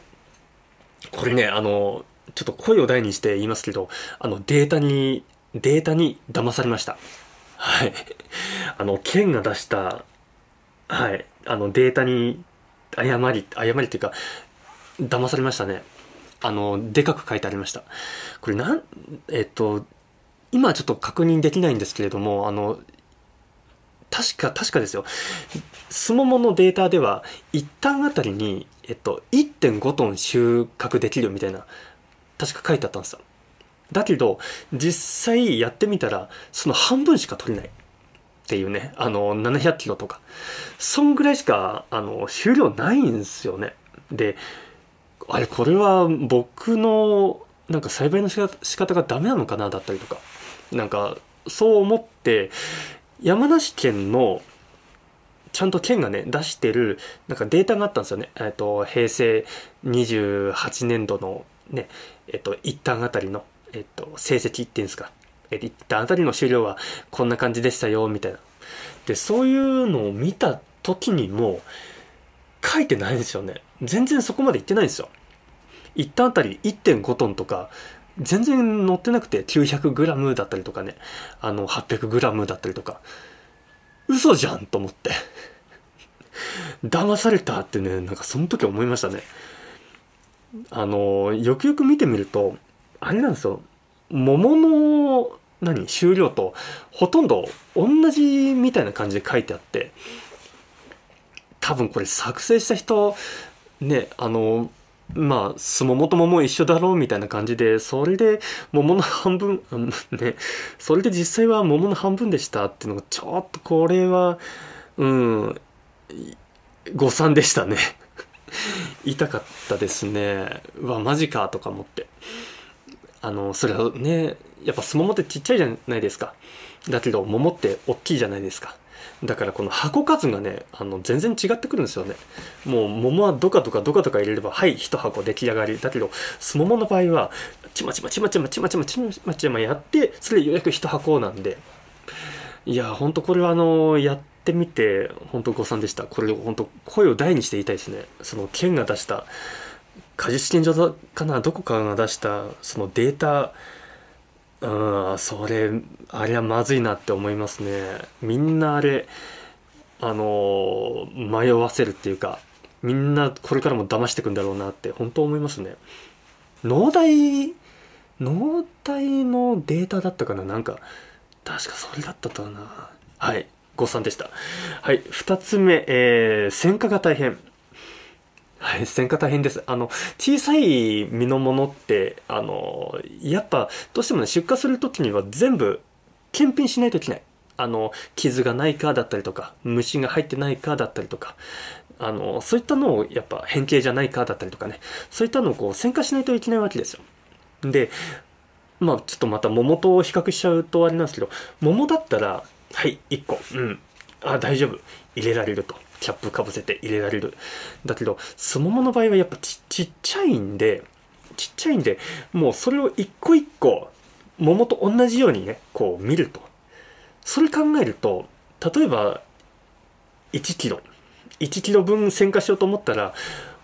Speaker 1: これね、あの、ちょっと声を大にして言いますけど、あの、データに、データに騙されました。はい。あの、県が出した、はい、あの、データに誤り、誤りっていうか、騙されましたね。あの、でかく書いてありました。これなん、えっと、今ちょっと確認できないんですけれども、あの、確か、確かですよ。スモモのデータでは、一旦あたりに、えっと、1.5トン収穫できるみたいな、確か書いてあったんですよ。だけど、実際やってみたら、その半分しか取れない。っていうね、あの、700キロとか。そんぐらいしか、あの、収量ないんですよね。で、あれ、これは僕の、なんか栽培の仕方がダメなのかなだったりとか。なんか、そう思って、山梨県のちゃんと県がね出してるなんかデータがあったんですよね、えっと、平成28年度のねえっと一旦あたりの、えっと、成績っていうんですか、え一旦あたりの終了はこんな感じでしたよみたいな。でそういうのを見た時にも書いてないんですよね。全然そこまでいってないんですよ。一旦あたり1.5トンとか全然載ってなくて 900g だったりとかね。あの 800g だったりとか。嘘じゃんと思って。騙されたってねなんかその時思いましたね。あのよくよく見てみるとあれなんですよ。桃の何終了とほとんど同じみたいな感じで書いてあって。多分これ作成した人ねあのまあ、すももと桃一緒だろうみたいな感じで、それで桃の半分、ね、それで実際は桃の半分でしたっていうのが、ちょっとこれは、うん、誤算でしたね。痛かったですね。うわ、マジかとか思って。あの、それはね、やっぱすももってちっちゃいじゃないですか。だけど、桃って大きいじゃないですか。だからこの箱数がねあの全然違ってくるんですよね。もう桃はどかとかどかとか入れればはい1箱出来上がりだけどすももの場合はちまちまちまちまちまちまちまちまやってそれでようやく1箱なんで。いやほんとこれはあのやってみて本当誤算でした。これ本当声を大にして言いたいですね。その県が出した果実試験場かなどこかが出したそのデータうんそれあれはまずいなって思いますね。みんなあれあの迷わせるっていうかみんなこれからも騙してくんだろうなって本当思いますね。農大農大のデータだったかな？なんか確かそれだったとはな。はい誤算でした。はい2つ目、えー、戦果が大変。はい、選果大変です。あの、小さい実のものって、あの、やっぱ、どうしてもね、出荷する時には全部、検品しないといけない。あの、傷がないかだったりとか、虫が入ってないかだったりとか、あの、そういったのを、やっぱ、変形じゃないかだったりとかね、そういったのをこう、選果しないといけないわけですよ。で、まあ、ちょっとまた桃と比較しちゃうとあれなんですけど、桃だったら、はい、1個、うん、あ、大丈夫、入れられると。キャップかぶせて入れられる。だけど、すももの場合はやっぱちちっちゃいんで、ちっちゃいんで、もうそれを一個一個、桃と同じようにね、こう見ると。それ考えると、例えば、1キロ。1キロ分選化しようと思ったら、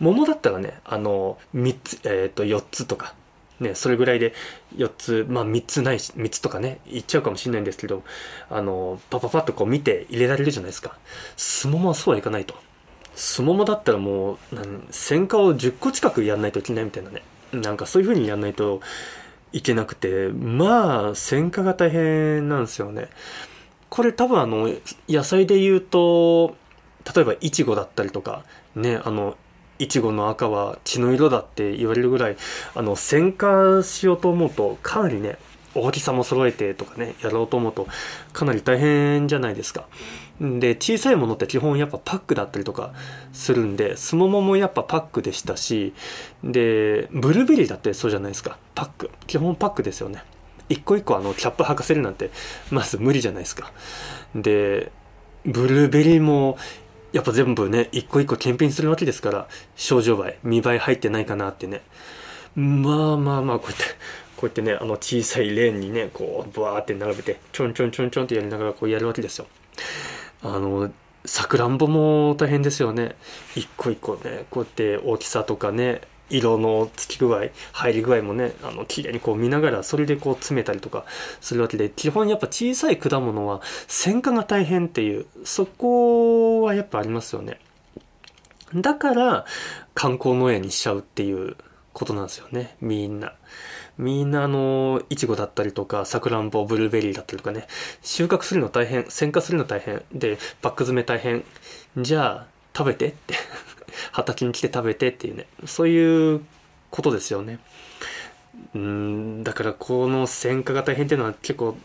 Speaker 1: 桃だったらね、あの、3つ、えっ、ー、と、4つとか、ね、それぐらいで4つ、まあ3つないし、3つとかね、いっちゃうかもしれないんですけど、あの、パパパッとこう見て入れられるじゃないですか。すももはそうはいかないと。すももだったらもう、なん戦果を10個近くやんないといけないみたいなね。なんかそういう風にやんないといけなくて、まあ、戦果が大変なんですよね。これ多分あの、野菜で言うと、例えばイチゴだったりとか、ね、あの、いちごの赤は血の色だって言われるぐらいあの選化しようと思うとかなりね大きさも揃えてとかねやろうと思うとかなり大変じゃないですか。で小さいものって基本やっぱパックだったりとかするんですもももやっぱパックでしたしでブルーベリーだってそうじゃないですか。パック。基本パックですよね。一個一個あのキャップ履かせるなんてまず無理じゃないですか。でブルーベリーもやっぱ全部ね、一個一個検品するわけですから、症状倍、見栄え入ってないかなってね。まあまあまあ、こうやって、こうやってね、あの小さいレーンにね、こう、ブワーって並べて、ちょんちょんちょんちょんってやりながらこうやるわけですよ。あの、さくらんぼも大変ですよね。一個一個ね、こうやって大きさとかね、色のつき具合入り具合もねあの綺麗にこう見ながらそれでこう詰めたりとかするわけで基本やっぱ小さい果物は選果が大変っていうそこはやっぱありますよね。だから観光農園にしちゃうっていうことなんですよね。みんな。みんなあのいちごだったりとかさくらんぼブルーベリーだったりとかね。収穫するの大変選果するの大変でパック詰め大変。じゃあ食べてって。畑に来て食べてっていうね、そういうことですよね。うん、だからこの戦火が大変っていうのは結構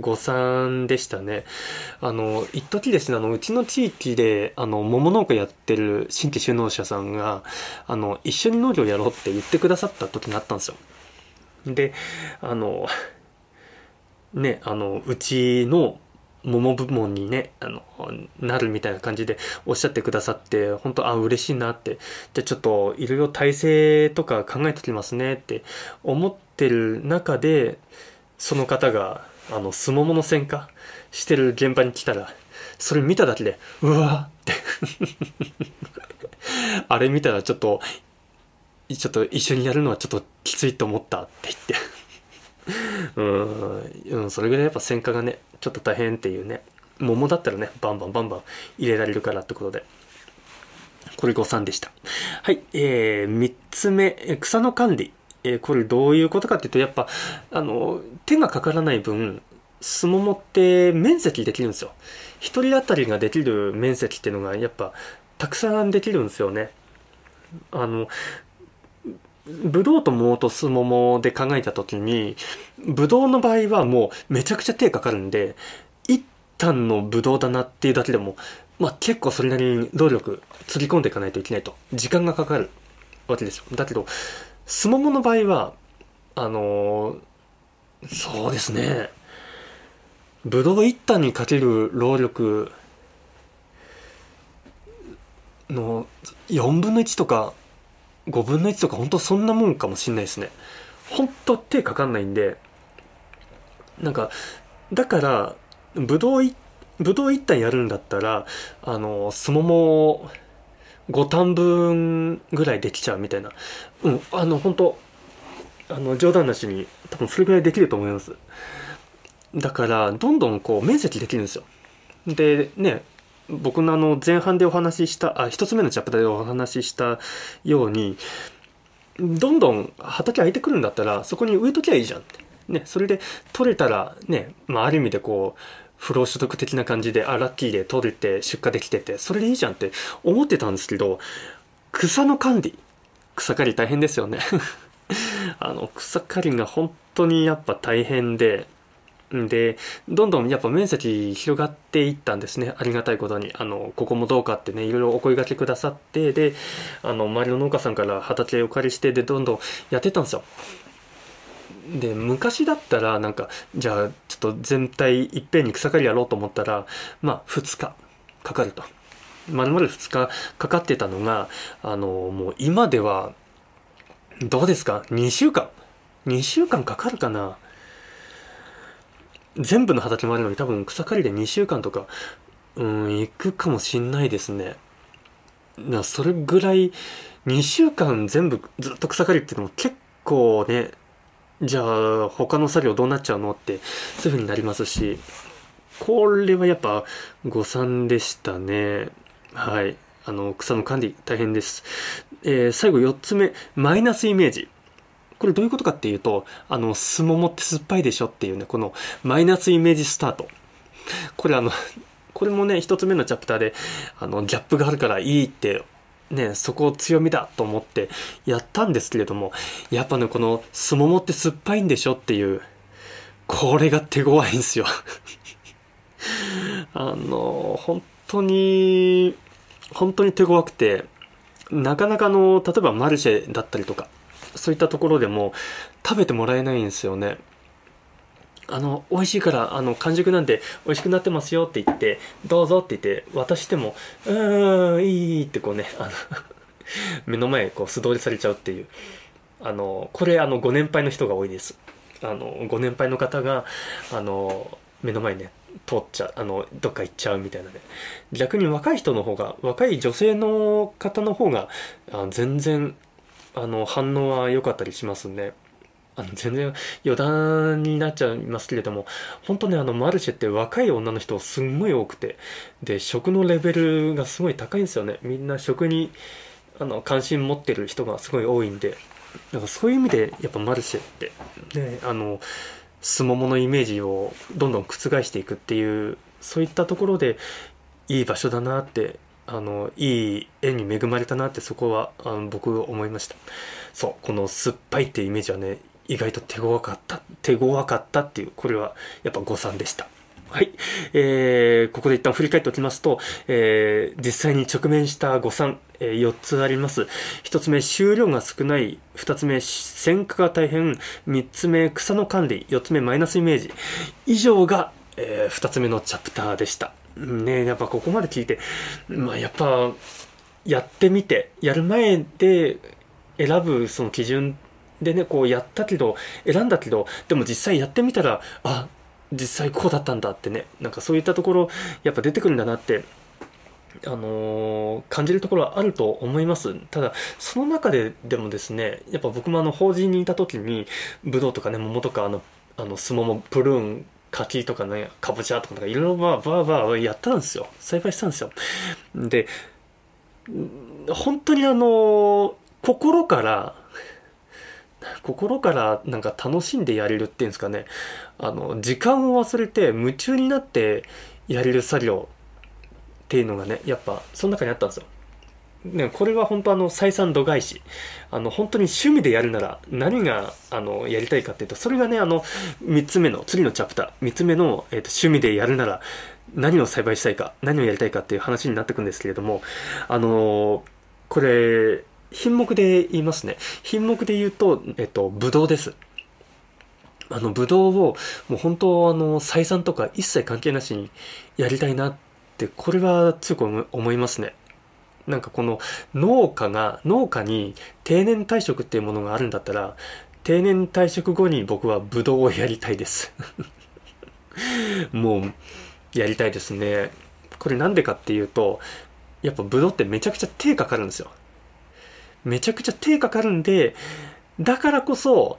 Speaker 1: 誤算でしたね。あの、一時ですね、あの、うちの地域で、あの、桃農家やってる新規就農者さんが、あの、一緒に農業やろうって言ってくださった時があったんですよ。で、あの、ね、あの、うちの桃部門にね、あの、なるみたいな感じでおっしゃってくださって、本当あ、嬉しいなって。じゃちょっといろいろ体制とか考えてきますねって思ってる中で、その方が、あの、すももの戦火してる現場に来たら、それ見ただけで、うわーって あれ見たらちょっと、ちょっと一緒にやるのはちょっときついと思ったって言ってうん、それぐらいやっぱ戦果がね、ちょっと大変っていうね、桃だったらね、バンバンバンバン入れられるからってことで。これ誤算でした。はい、えー、3つ目、草の管理。えー、これどういうことかっていうと、やっぱ、あの、手がかからない分、すももって面積できるんですよ。一人当たりができる面積っていうのが、やっぱ、たくさんできるんですよね。あの、ブドウと桃とスモモで考えた時に、ブドウの場合はもうめちゃくちゃ手かかるんで、一旦のブドウだなっていうだけでも、まあ結構それなりに労力つぎ込んでいかないといけないと。時間がかかるわけですよ。だけど、スモモの場合は、あのー、そうですね。ブドウ一旦にかける労力の4分の1とか5分の1とか本当そんなもんかもしんないですね。本当手かかんないんで、なんか、だから、ぶどうい、ぶどう一旦やるんだったら、あの、すもも5単分ぐらいできちゃうみたいな。うん、あの、本当あの、冗談なしに、多分それぐらいできると思います。だから、どんどんこう、面積できるんですよ。で、ね、僕のあの前半でお話ししたあ一つ目のチャプターでお話ししたようにどんどん畑空いてくるんだったらそこに植えときゃいいじゃんって、ね、それで取れたらね、まあ、ある意味でこう不労所得的な感じであラッキーで取れて出荷できててそれでいいじゃんって思ってたんですけど草の管理。草刈り大変ですよね。あの草刈りが本当にやっぱ大変ででどんどんやっぱ面積広がっていったんですね。ありがたいことに。あのここもどうかってねいろいろお声がけくださってであの周りの農家さんから畑をお借りしてでどんどんやってたんですよ。で昔だったらなんかじゃあちょっと全体いっぺんに草刈りやろうと思ったらまあ2日かかると。まるまる2日かかってたのがあのもう今ではどうですか？2週間。2週間かかるかな？全部の畑もあるのに多分草刈りで2週間とか、うん、行くかもしんないですね。なそれぐらい、2週間全部ずっと草刈りっていうのも結構ね、じゃあ他の作業どうなっちゃうのってそういう風になりますし、これはやっぱ誤算でしたね。はい。あの、草の管理大変です。えー、最後4つ目、マイナスイメージ。これどういうことかっていうと、あの、すももって酸っぱいでしょっていうね、このマイナスイメージスタート。これあの、これもね、一つ目のチャプターで、あの、ギャップがあるからいいって、ね、そこを強みだと思ってやったんですけれども、やっぱね、この、すももって酸っぱいんでしょっていう、これが手強いんですよ あの、本当に、本当に手強くて、なかなかの、例えばマルシェだったりとか、そういったところでも食べてもらえないんですよね。あの、美味しいから、あの、完熟なんで美味しくなってますよって言って、どうぞって言って渡しても、うーん、いいってこうね、あの 目の前こう素通りされちゃうっていう。あの、これあの、ご年配の人が多いです。あの、ご年配の方が、あの、目の前ね、通っちゃう、あの、どっか行っちゃうみたいなね。逆に若い人の方が、若い女性の方の方が、あ全然あの反応は良かったりしますんで。あの全然余談になっちゃいますけれども本当ねあのマルシェって若い女の人すんごい多くて。で食のレベルがすごい高いんですよね。みんな食にあの関心持ってる人がすごい多いんで。なんかそういう意味でやっぱマルシェってねあのすもものイメージをどんどん覆していくっていうそういったところでいい場所だなってあのいい絵に恵まれたなってそこはあの僕思いましたそうこの酸っぱいってイメージはね意外と手強かった手強かったっていうこれはやっぱ誤算でしたはい。えー、ここで一旦振り返っておきますと、えー、実際に直面した誤算、えー、4つあります。1つ目、収量が少ない。2つ目、選果が大変。3つ目、草の管理。4つ目、マイナスイメージ。以上が、えー、2つ目のチャプターでした。ねやっぱここまで聞いて、まあやっぱ、やってみて、やる前で選ぶその基準でね、こうやったけど、選んだけど、でも実際やってみたら、あ、実際こうだったんだってね、なんかそういったところ、やっぱ出てくるんだなって、あのー、感じるところはあると思います。ただ、その中ででもですね、やっぱ僕もあの、法人にいた時に、ブドウとかね、桃とか、あの、あの、スモモ、プルーン柿とかね、かぼちゃとかいろいろバーバーバーやったんですよ。栽培したんですよ。で、本当にあの、心から、心からなんか楽しんでやれるっていうんですかね。あの、時間を忘れて夢中になってやれる作業っていうのがね、やっぱその中にあったんですよ。ね、これは本当あの採算度外視。あの本当に趣味でやるなら何があのやりたいかっていうとそれがねあの3つ目の次のチャプター3つ目の、えーと、趣味でやるなら何を栽培したいか何をやりたいかっていう話になってくんですけれどもあのー、これ品目で言いますね。品目で言うとえっ、ー、とブドウです。あのブドウをもう本当あの採算とか一切関係なしにやりたいなってこれは強く思いますね。なんかこの農家が、農家に定年退職っていうものがあるんだったら、定年退職後に僕はブドウをやりたいです もう、やりたいですね。これなんでかっていうと、やっぱブドウってめちゃくちゃ手かかるんですよ。めちゃくちゃ手かかるんで、だからこそ、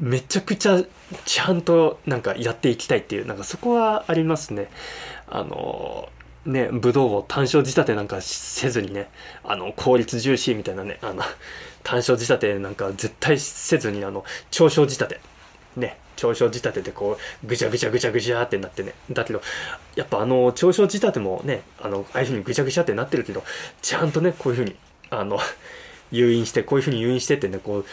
Speaker 1: めちゃくちゃちゃんとなんかやっていきたいっていう、なんかそこはありますね。あのね、ブドウを単勝仕立てなんかせずにね、あの、効率重視みたいなね、あの、単勝仕立てなんか絶対せずに、あの、長勝仕立て。ね、長勝仕立てでこう、ぐちゃぐちゃぐちゃぐちゃってなってね。だけど、やっぱあの、長勝仕立てもね、あの、ああいうふうにぐちゃぐちゃってなってるけど、ちゃんとね、こういうふうに、あの 誘引してこういうふうに誘引してってねこう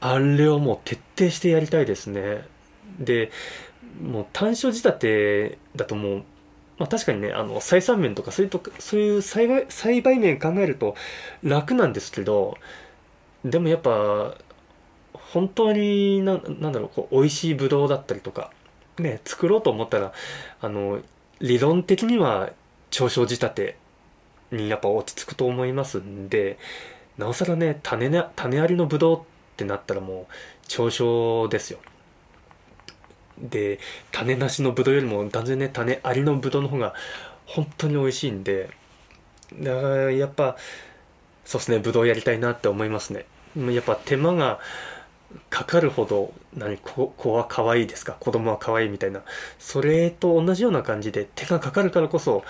Speaker 1: あれをもう徹底してやりたいですねでもう単勝仕立てだともうまあ、確かにねあの採算面とかそういうとそういう栽培栽培面考えると楽なんですけどでもやっぱ本当にななんだろうこう美味しいブドウだったりとかね作ろうと思ったらあの理論的には長小仕立てにやっぱ落ち着くと思いますんでなおさらね種ね種ありのブドウってなったらもう長小ですよ。で種なしのブドウよりも断然ね種ありのブドウの方が本当に美味しいんでだからやっぱそうですねブドウやりたいなって思いますね。やっぱ手間がかかるほど何子子は可愛いですか？子供は可愛いみたいな。それと同じような感じで手がかかるからこそ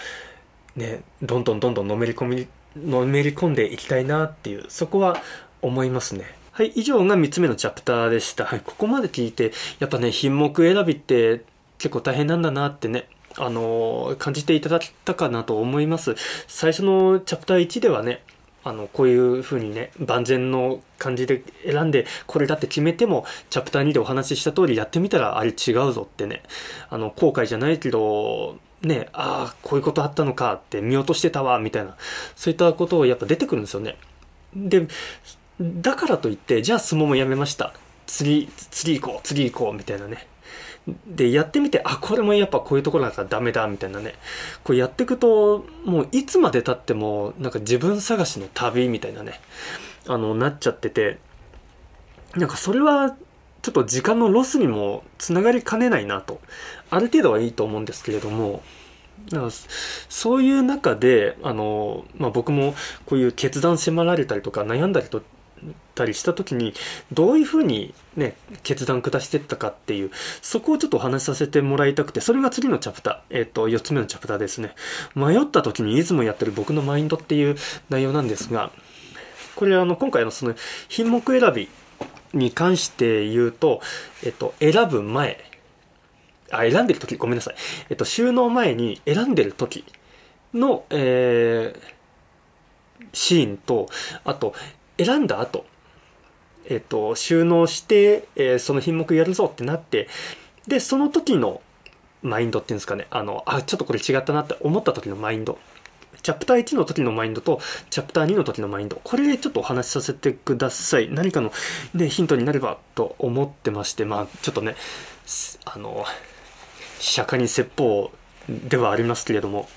Speaker 1: ねどんどんどんどんのめり込みのめり込んでいきたいなっていうそこは思いますね。はい、以上が3つ目のチャプターでした。はい、ここまで聞いて、やっぱね、品目選びって結構大変なんだなってね、あのー、感じていただけたかなと思います。最初のチャプター1ではね、あの、こういう風にね、万全の感じで選んで、これだって決めても、チャプター2でお話しした通りやってみたら、あれ違うぞってね、あの、後悔じゃないけど、ね、ああ、こういうことあったのかって見落としてたわ、みたいな、そういったことをやっぱ出てくるんですよね。で、だからといって、じゃあ相撲もやめました。次、次行こう、次行こう、みたいなね。で、やってみて、あ、これもやっぱこういうところだからダメだ、みたいなね。こうやっていくと、もういつまで経っても、なんか自分探しの旅みたいなね、あの、なっちゃってて、なんかそれは、ちょっと時間のロスにもつながりかねないなと。ある程度はいいと思うんですけれども、だからそういう中で、あの、まあ、僕もこういう決断迫られたりとか悩んだりとたりした時にどういうふうにね決断下してったかっていうそこをちょっとお話しさせてもらいたくてそれが次のチャプターえっ、ー、と4つ目のチャプターですね。迷った時にいつもやってる僕のマインドっていう内容なんですがこれあの今回のその品目選びに関して言うと、えっと、選ぶ前あ選んでる時ごめんなさい、えっと、収納前に選んでる時の、えー、シーンとあと選んだ後、えっ、と、収納して、えー、その品目やるぞってなって、で、その時のマインドっていうんですかね、あの、あ、ちょっとこれ違ったなって思った時のマインド。チャプター1の時のマインドと、チャプター2の時のマインド。これでちょっとお話しさせてください。何かの、ね、ヒントになればと思ってまして、まあ、ちょっとね、あの、釈迦に説法ではありますけれども、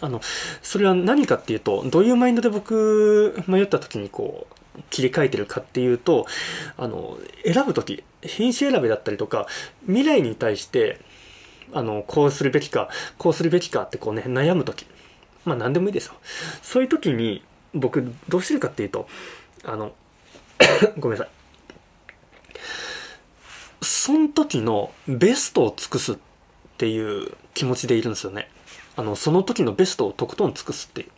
Speaker 1: あの、それは何かっていうと、どういうマインドで僕、迷った時にこう、切り替えてるかっていうと、あの、選ぶ時、品種選びだったりとか、未来に対して、あの、こうするべきか、こうするべきかってこうね、悩む時。まあ何でもいいですよ。そういう時に、僕、どうしてるかっていうと、あの、ごめんなさい。その時のベストを尽くすっていう気持ちでいるんですよね。あの、その時のベストをとことん尽くすっていう。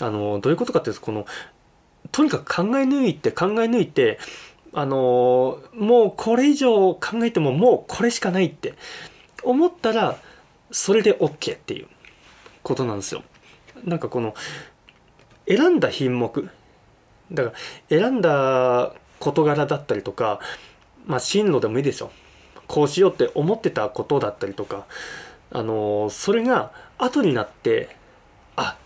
Speaker 1: あの、どういうことかっていうと、この、とにかく考え抜いて考え抜いて、あの、もうこれ以上考えてももうこれしかないって思ったら、それで OK っていうことなんですよ。なんかこの、選んだ品目、だから選んだ事柄だったりとか、まあ進路でもいいですよ。こうしようって思ってたことだったりとか、あのそれが後になってあ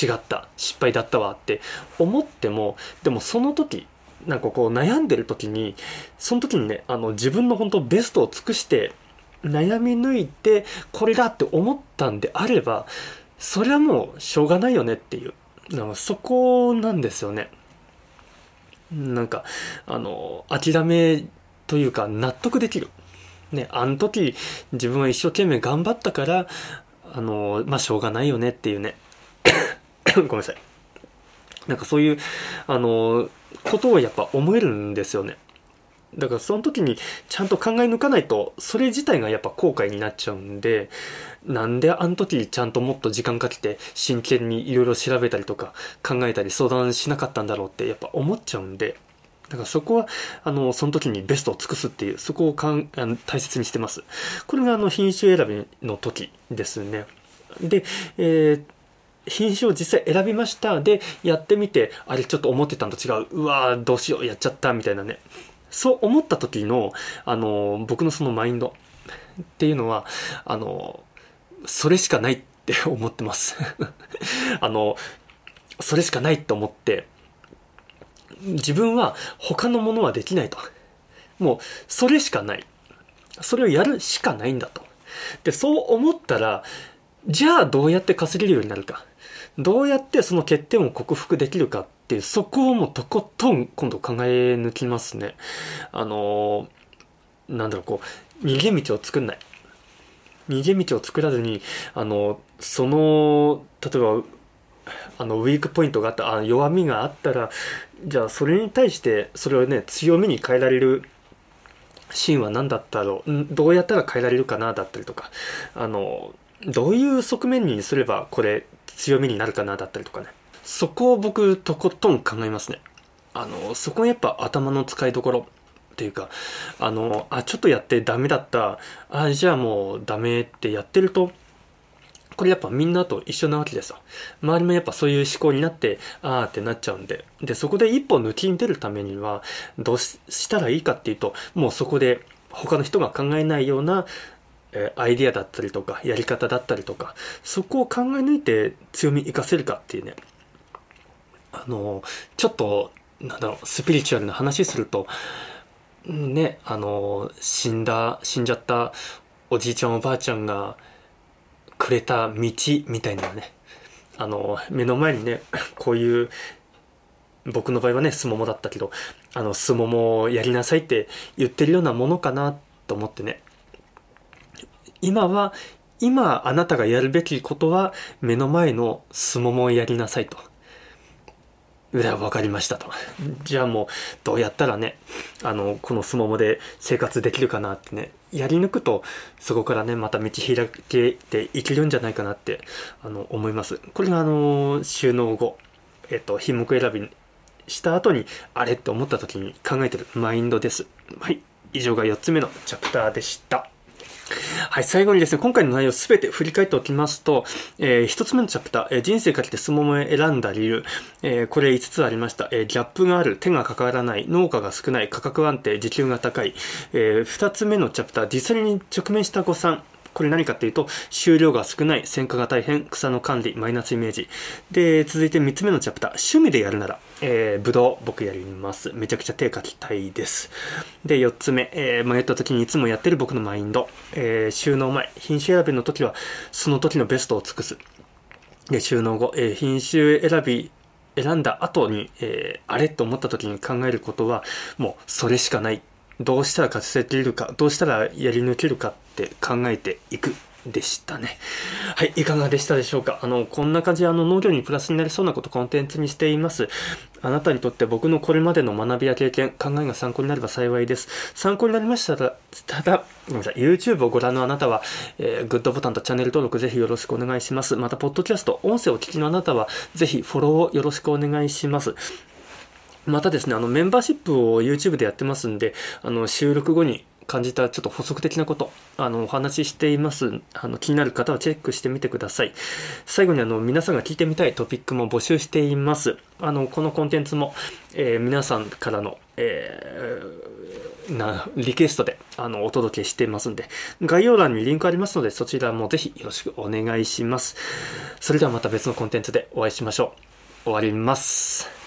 Speaker 1: 違った失敗だったわって思ってもでもその時なんかこう悩んでる時にその時にねあの自分の本当ベストを尽くして悩み抜いてこれだって思ったんであればそれはもうしょうがないよねっていうなんかそこなんですよね。なんかあの諦めというか納得できる。ね、あの時自分は一生懸命頑張ったから、あの、まあ、しょうがないよねっていうね。ごめんなさい。なんかそういう、あの、ことをやっぱ思えるんですよね。だからその時にちゃんと考え抜かないと、それ自体がやっぱ後悔になっちゃうんで、なんであの時ちゃんともっと時間かけて真剣にいろいろ調べたりとか考えたり相談しなかったんだろうってやっぱ思っちゃうんで、だからそこは、あの、その時にベストを尽くすっていう、そこをかんあの大切にしてます。これがあの品種選びの時ですね。で、えー、品種を実際選びましたでやってみてあれちょっと思ってたのと違ううわーどうしようやっちゃったみたいなねそう思った時のあの僕のそのマインドっていうのはあのそれしかないって思ってます あのそれしかないと思って自分は他のものはできないと。もうそれしかない。それをやるしかないんだと。でそう思ったらじゃあどうやって稼げるようになるか。どうやってその欠点を克服できるかっていうそこをもうとことん今度考え抜きますね。あのなんだろうこう逃げ道を作んない。逃げ道を作らずにあのその例えばあのウィークポイントがあったあ弱みがあったらじゃあそれに対してそれをね強みに変えられるシーンは何だったろう？どうやったら変えられるかなだったりとか。あのどういう側面にすればこれ強みになるかなだったりとかね。そこを僕とことん考えますね。あのそこはやっぱ頭の使いどころ。っていうかあのあちょっとやってダメだった。あじゃあもうダメってやってるとこれやっぱみんなと一緒なわけですよ。周りもやっぱそういう思考になって、あーってなっちゃうんで。で、そこで一歩抜きに出るためには、どうしたらいいかっていうと、もうそこで他の人が考えないような、えアイディアだったりとか、やり方だったりとか、そこを考え抜いて強み活かせるかっていうね。あの、ちょっと、なんだろう、スピリチュアルな話すると、ね、あの、死んだ、死んじゃったおじいちゃんおばあちゃんがくれた道みたいなね、あの、目の前にね、こういう、僕の場合はね、すももだったけど、あの、すももをやりなさいって言ってるようなものかなと思ってね。今は、今あなたがやるべきことは目の前のすももをやりなさいと。では分かりましたと。じゃあもうどうやったらね、あの、このすももで生活できるかなってね、やり抜くとそこからね、また道開けていけるんじゃないかなってあの思います。これがあの、収納後、えっと、品目選びした後に、あれって思った時に考えてるマインドです。はい。以上が4つ目のチャプターでした。はい、最後にですね、今回の内容すべて振り返っておきますと、えー、一つ目のチャプター、えー、人生かけて相撲を選んだ理由、えー、これ5つありました。えー、ギャップがある、手がかからない、農家が少ない、価格安定、時給が高い。えー、2つ目のチャプター、実際に直面した誤算、これ何かっていうと、収量が少ない、選果が大変、草の管理、マイナスイメージ。で、続いて3つ目のチャプター、趣味でやるなら、えー、ぶどう、僕やります。めちゃくちゃ手書きたいです。で、4つ目、えー、迷った時にいつもやってる僕のマインド。えー、収納前、品種選びの時は、その時のベストを尽くす。で、収納後、えー、品種選び、選んだ後に、えー、あれと思った時に考えることは、もうそれしかないどうしたら活性できるか、どうしたらやり抜けるかって考えていくでしたね。はい、いかがでしたでしょうか？あの、こんな感じあの農業にプラスになりそうなことコンテンツにしています。あなたにとって僕のこれまでの学びや経験、考えが参考になれば幸いです。参考になりましたら、ただ、ごめんなさい、YouTube をご覧のあなたは、えー、グッドボタンとチャンネル登録ぜひよろしくお願いします。また、ポッドキャスト、音声を聞きのあなたは、ぜひフォローをよろしくお願いします。またですね、あの、メンバーシップを YouTube でやってますんで、あの、収録後に感じたちょっと補足的なこと、あの、お話ししています。あの、気になる方はチェックしてみてください。最後にあの、皆さんが聞いてみたいトピックも募集しています。あの、このコンテンツも、えー、皆さんからの、えー、な、リクエストで、あの、お届けしていますんで、概要欄にリンクありますので、そちらもぜひよろしくお願いします。それではまた別のコンテンツでお会いしましょう。終わります。